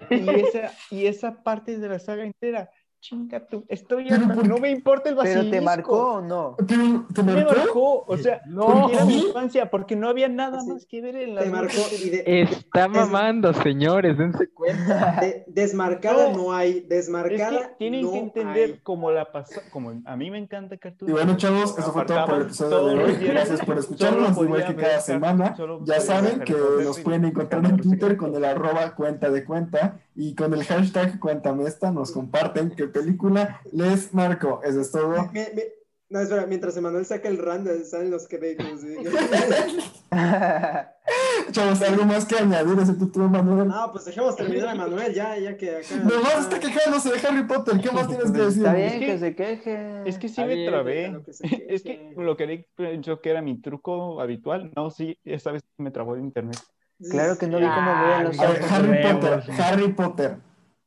y esa, y esa parte de la saga entera. Chinga tú, estoy Pero por- no me importa el Pero basilisco. te marcó o no. Pero, ¿Te Me marcó? marcó, o sea, No. porque era mi infancia, porque no había nada más que ver en la Te marcó y de, Está mamando, señores, dense cuenta. [LAUGHS] de- desmarcada No. no, hay. Es Desmarcada que tienen no que entender hay. como la pasó, como a mí me encanta Cartoon Y bueno, chavos, eso fue todo por el episodio de hoy. Gracias por escucharnos, igual que cada semana. Ya saben que nos pueden encontrar en Twitter con el arroba cuenta de cuenta y con el hashtag cuéntame esta nos comparten qué película les marcó. Eso es todo. Mi- mi- no, espera, mientras Emanuel saca el random, salen los créditos. [LAUGHS] ¿sí? Chavos, ¿algo más que añadir a ese título, Manuel? no, pues dejemos terminar a Emanuel ya, ya que acá. [LAUGHS] Nomás está quejándose de Harry Potter. ¿Qué más tienes que decir? Está bien Es que- que se queje. Es que sí me trabé. que. Es que lo que pensó que era mi truco habitual. No, sí, esta vez me trabó de internet. Claro que no vi cómo veía los ojos. Harry Potter. Harry Potter.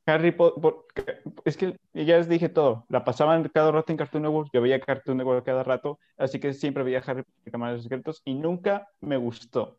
Harry Potter, es que ya les dije todo, la pasaban cada rato en Cartoon Network, yo veía Cartoon Network cada rato, así que siempre veía Harry Potter y Cámara de los Secretos y nunca me gustó.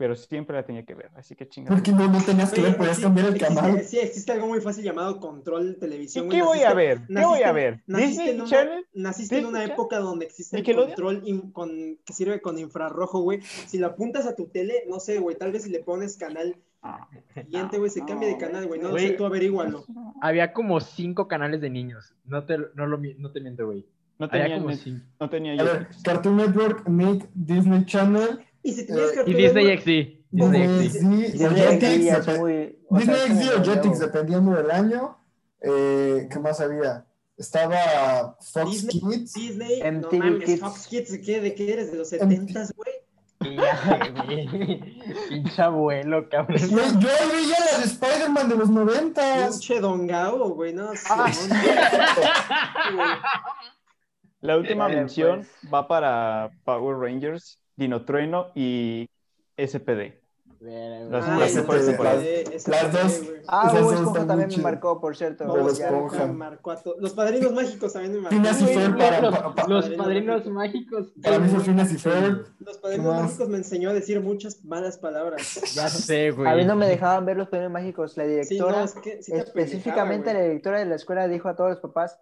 Pero siempre la tenía que ver, así que chingada. Porque no, no tenías que ver, podías sí, cambiar el canal. Sí, existe algo muy fácil llamado control televisión. ¿Y qué voy a ver? ¿Qué voy naciste- a ver? Naciste ¿Disney en una, Channel? naciste en una ¿Disney época donde existe el control in- con, que sirve con infrarrojo, güey. Si lo apuntas a tu tele, no sé, güey, tal vez si le pones canal Ah, siguiente, güey, se cambia de canal, güey. No Güey. sé, tú averígualo. Había como cinco canales de niños. No te, no lo, no te miento, güey. No Había tenía, como net- cinco. no tenía A ver, Jetix. Cartoon Network, Nick, Disney Channel, Y si tenías Eh, Cartoon Y Disney XD. Disney XD. O Disney XD Jetix, muy- o Disney XD o Jetix, dependiendo del año. Eh, ¿Qué más había? Estaba Fox Disney- Kids. Disney, no MTV mames, Kids. Fox Kids, ¿de qué, ¿de qué eres? ¿De los 70s, güey? Pinche abuelo, cabrón. Yo ahí veía las de Spider-Man de los noventas. Pinche Don Gao, güey, no. Ah, no. La última mención pues. va para Power Rangers, Dino Trueno y SPD. Las Ah, las dos. Ah, Bob Esponja también muy me marcó, por cierto. Bob Esponja. Marcó a Los padrinos mágicos también me Phineas y marcaron. Ferb para, Los, pa- pa- los Padrinos padrinos mágicos. para mí fue Phineas y Ferb. Los padrinos mágicos me enseñó a decir muchas malas palabras. Ya sé, güey. A mí no me dejaban ver los premios mágicos. La Sí, directora, no, es que sí te específicamente la directora de la escuela, dijo a todos los papás: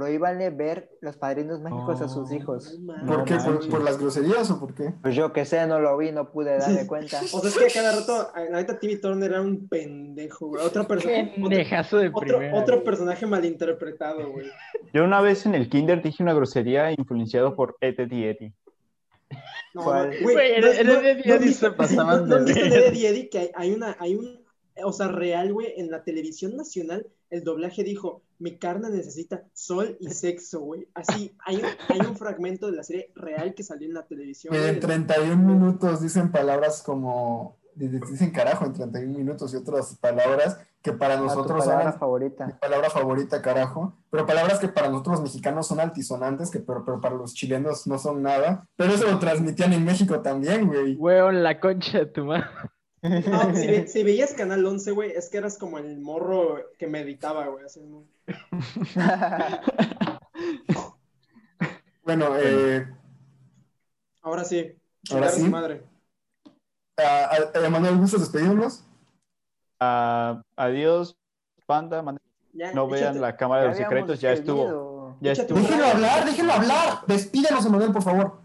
prohíbanle ver los padrinos mágicos a sus Oh. hijos. No ¿Por No qué? ¿Por, las groserías o por qué? Pues yo que sé, no lo vi, no pude darme [LAUGHS] cuenta. O sea, es que a cada rato, la neta, Timmy Turner era un pendejo, güey. Otra persona. Otro, Pendejazo de otro, primera. otro güey. personaje malinterpretado, güey. Yo una vez en el kinder dije una grosería influenciado por Eddie Eddie. No, no, güey, no- no- no ¿No Eddie, Eddie que hay, hay una, hay un, o sea, real, güey, en la televisión nacional, el doblaje dijo, mi carne necesita sol y sexo, güey. Así, hay un, hay un fragmento de la serie real que salió en la televisión. En 31 minutos dicen palabras como. Dicen carajo en 31 minutos y otras palabras que para A tu nosotros palabra. Mi favorita. palabra favorita, carajo. Pero palabras que para nosotros los mexicanos son altisonantes, que pero, pero para los chilenos no son nada. Pero eso lo transmitían en México también, güey. Weón, la concha de tu madre. No, si, ve- si veías Canal 11, güey, es que eras como el morro que meditaba, güey. así, ¿no? [LAUGHS] Bueno, eh, Ahora sí. Ahora chingar a su sí. madre. a, a- a Manuel, ¿gustas despedirnos? Ah, adiós, panda. Ya, No vean la cámara de los secretos, ya estuvo. Ya estuvo. Déjenlo hablar, déjenlo hablar. Despídanos, Manuel, por favor.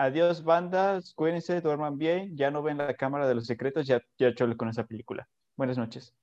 Adiós, bandas. Cuídense, duerman bien. Ya no ven la cámara de los secretos, ya, ya chole con esa película. Buenas noches.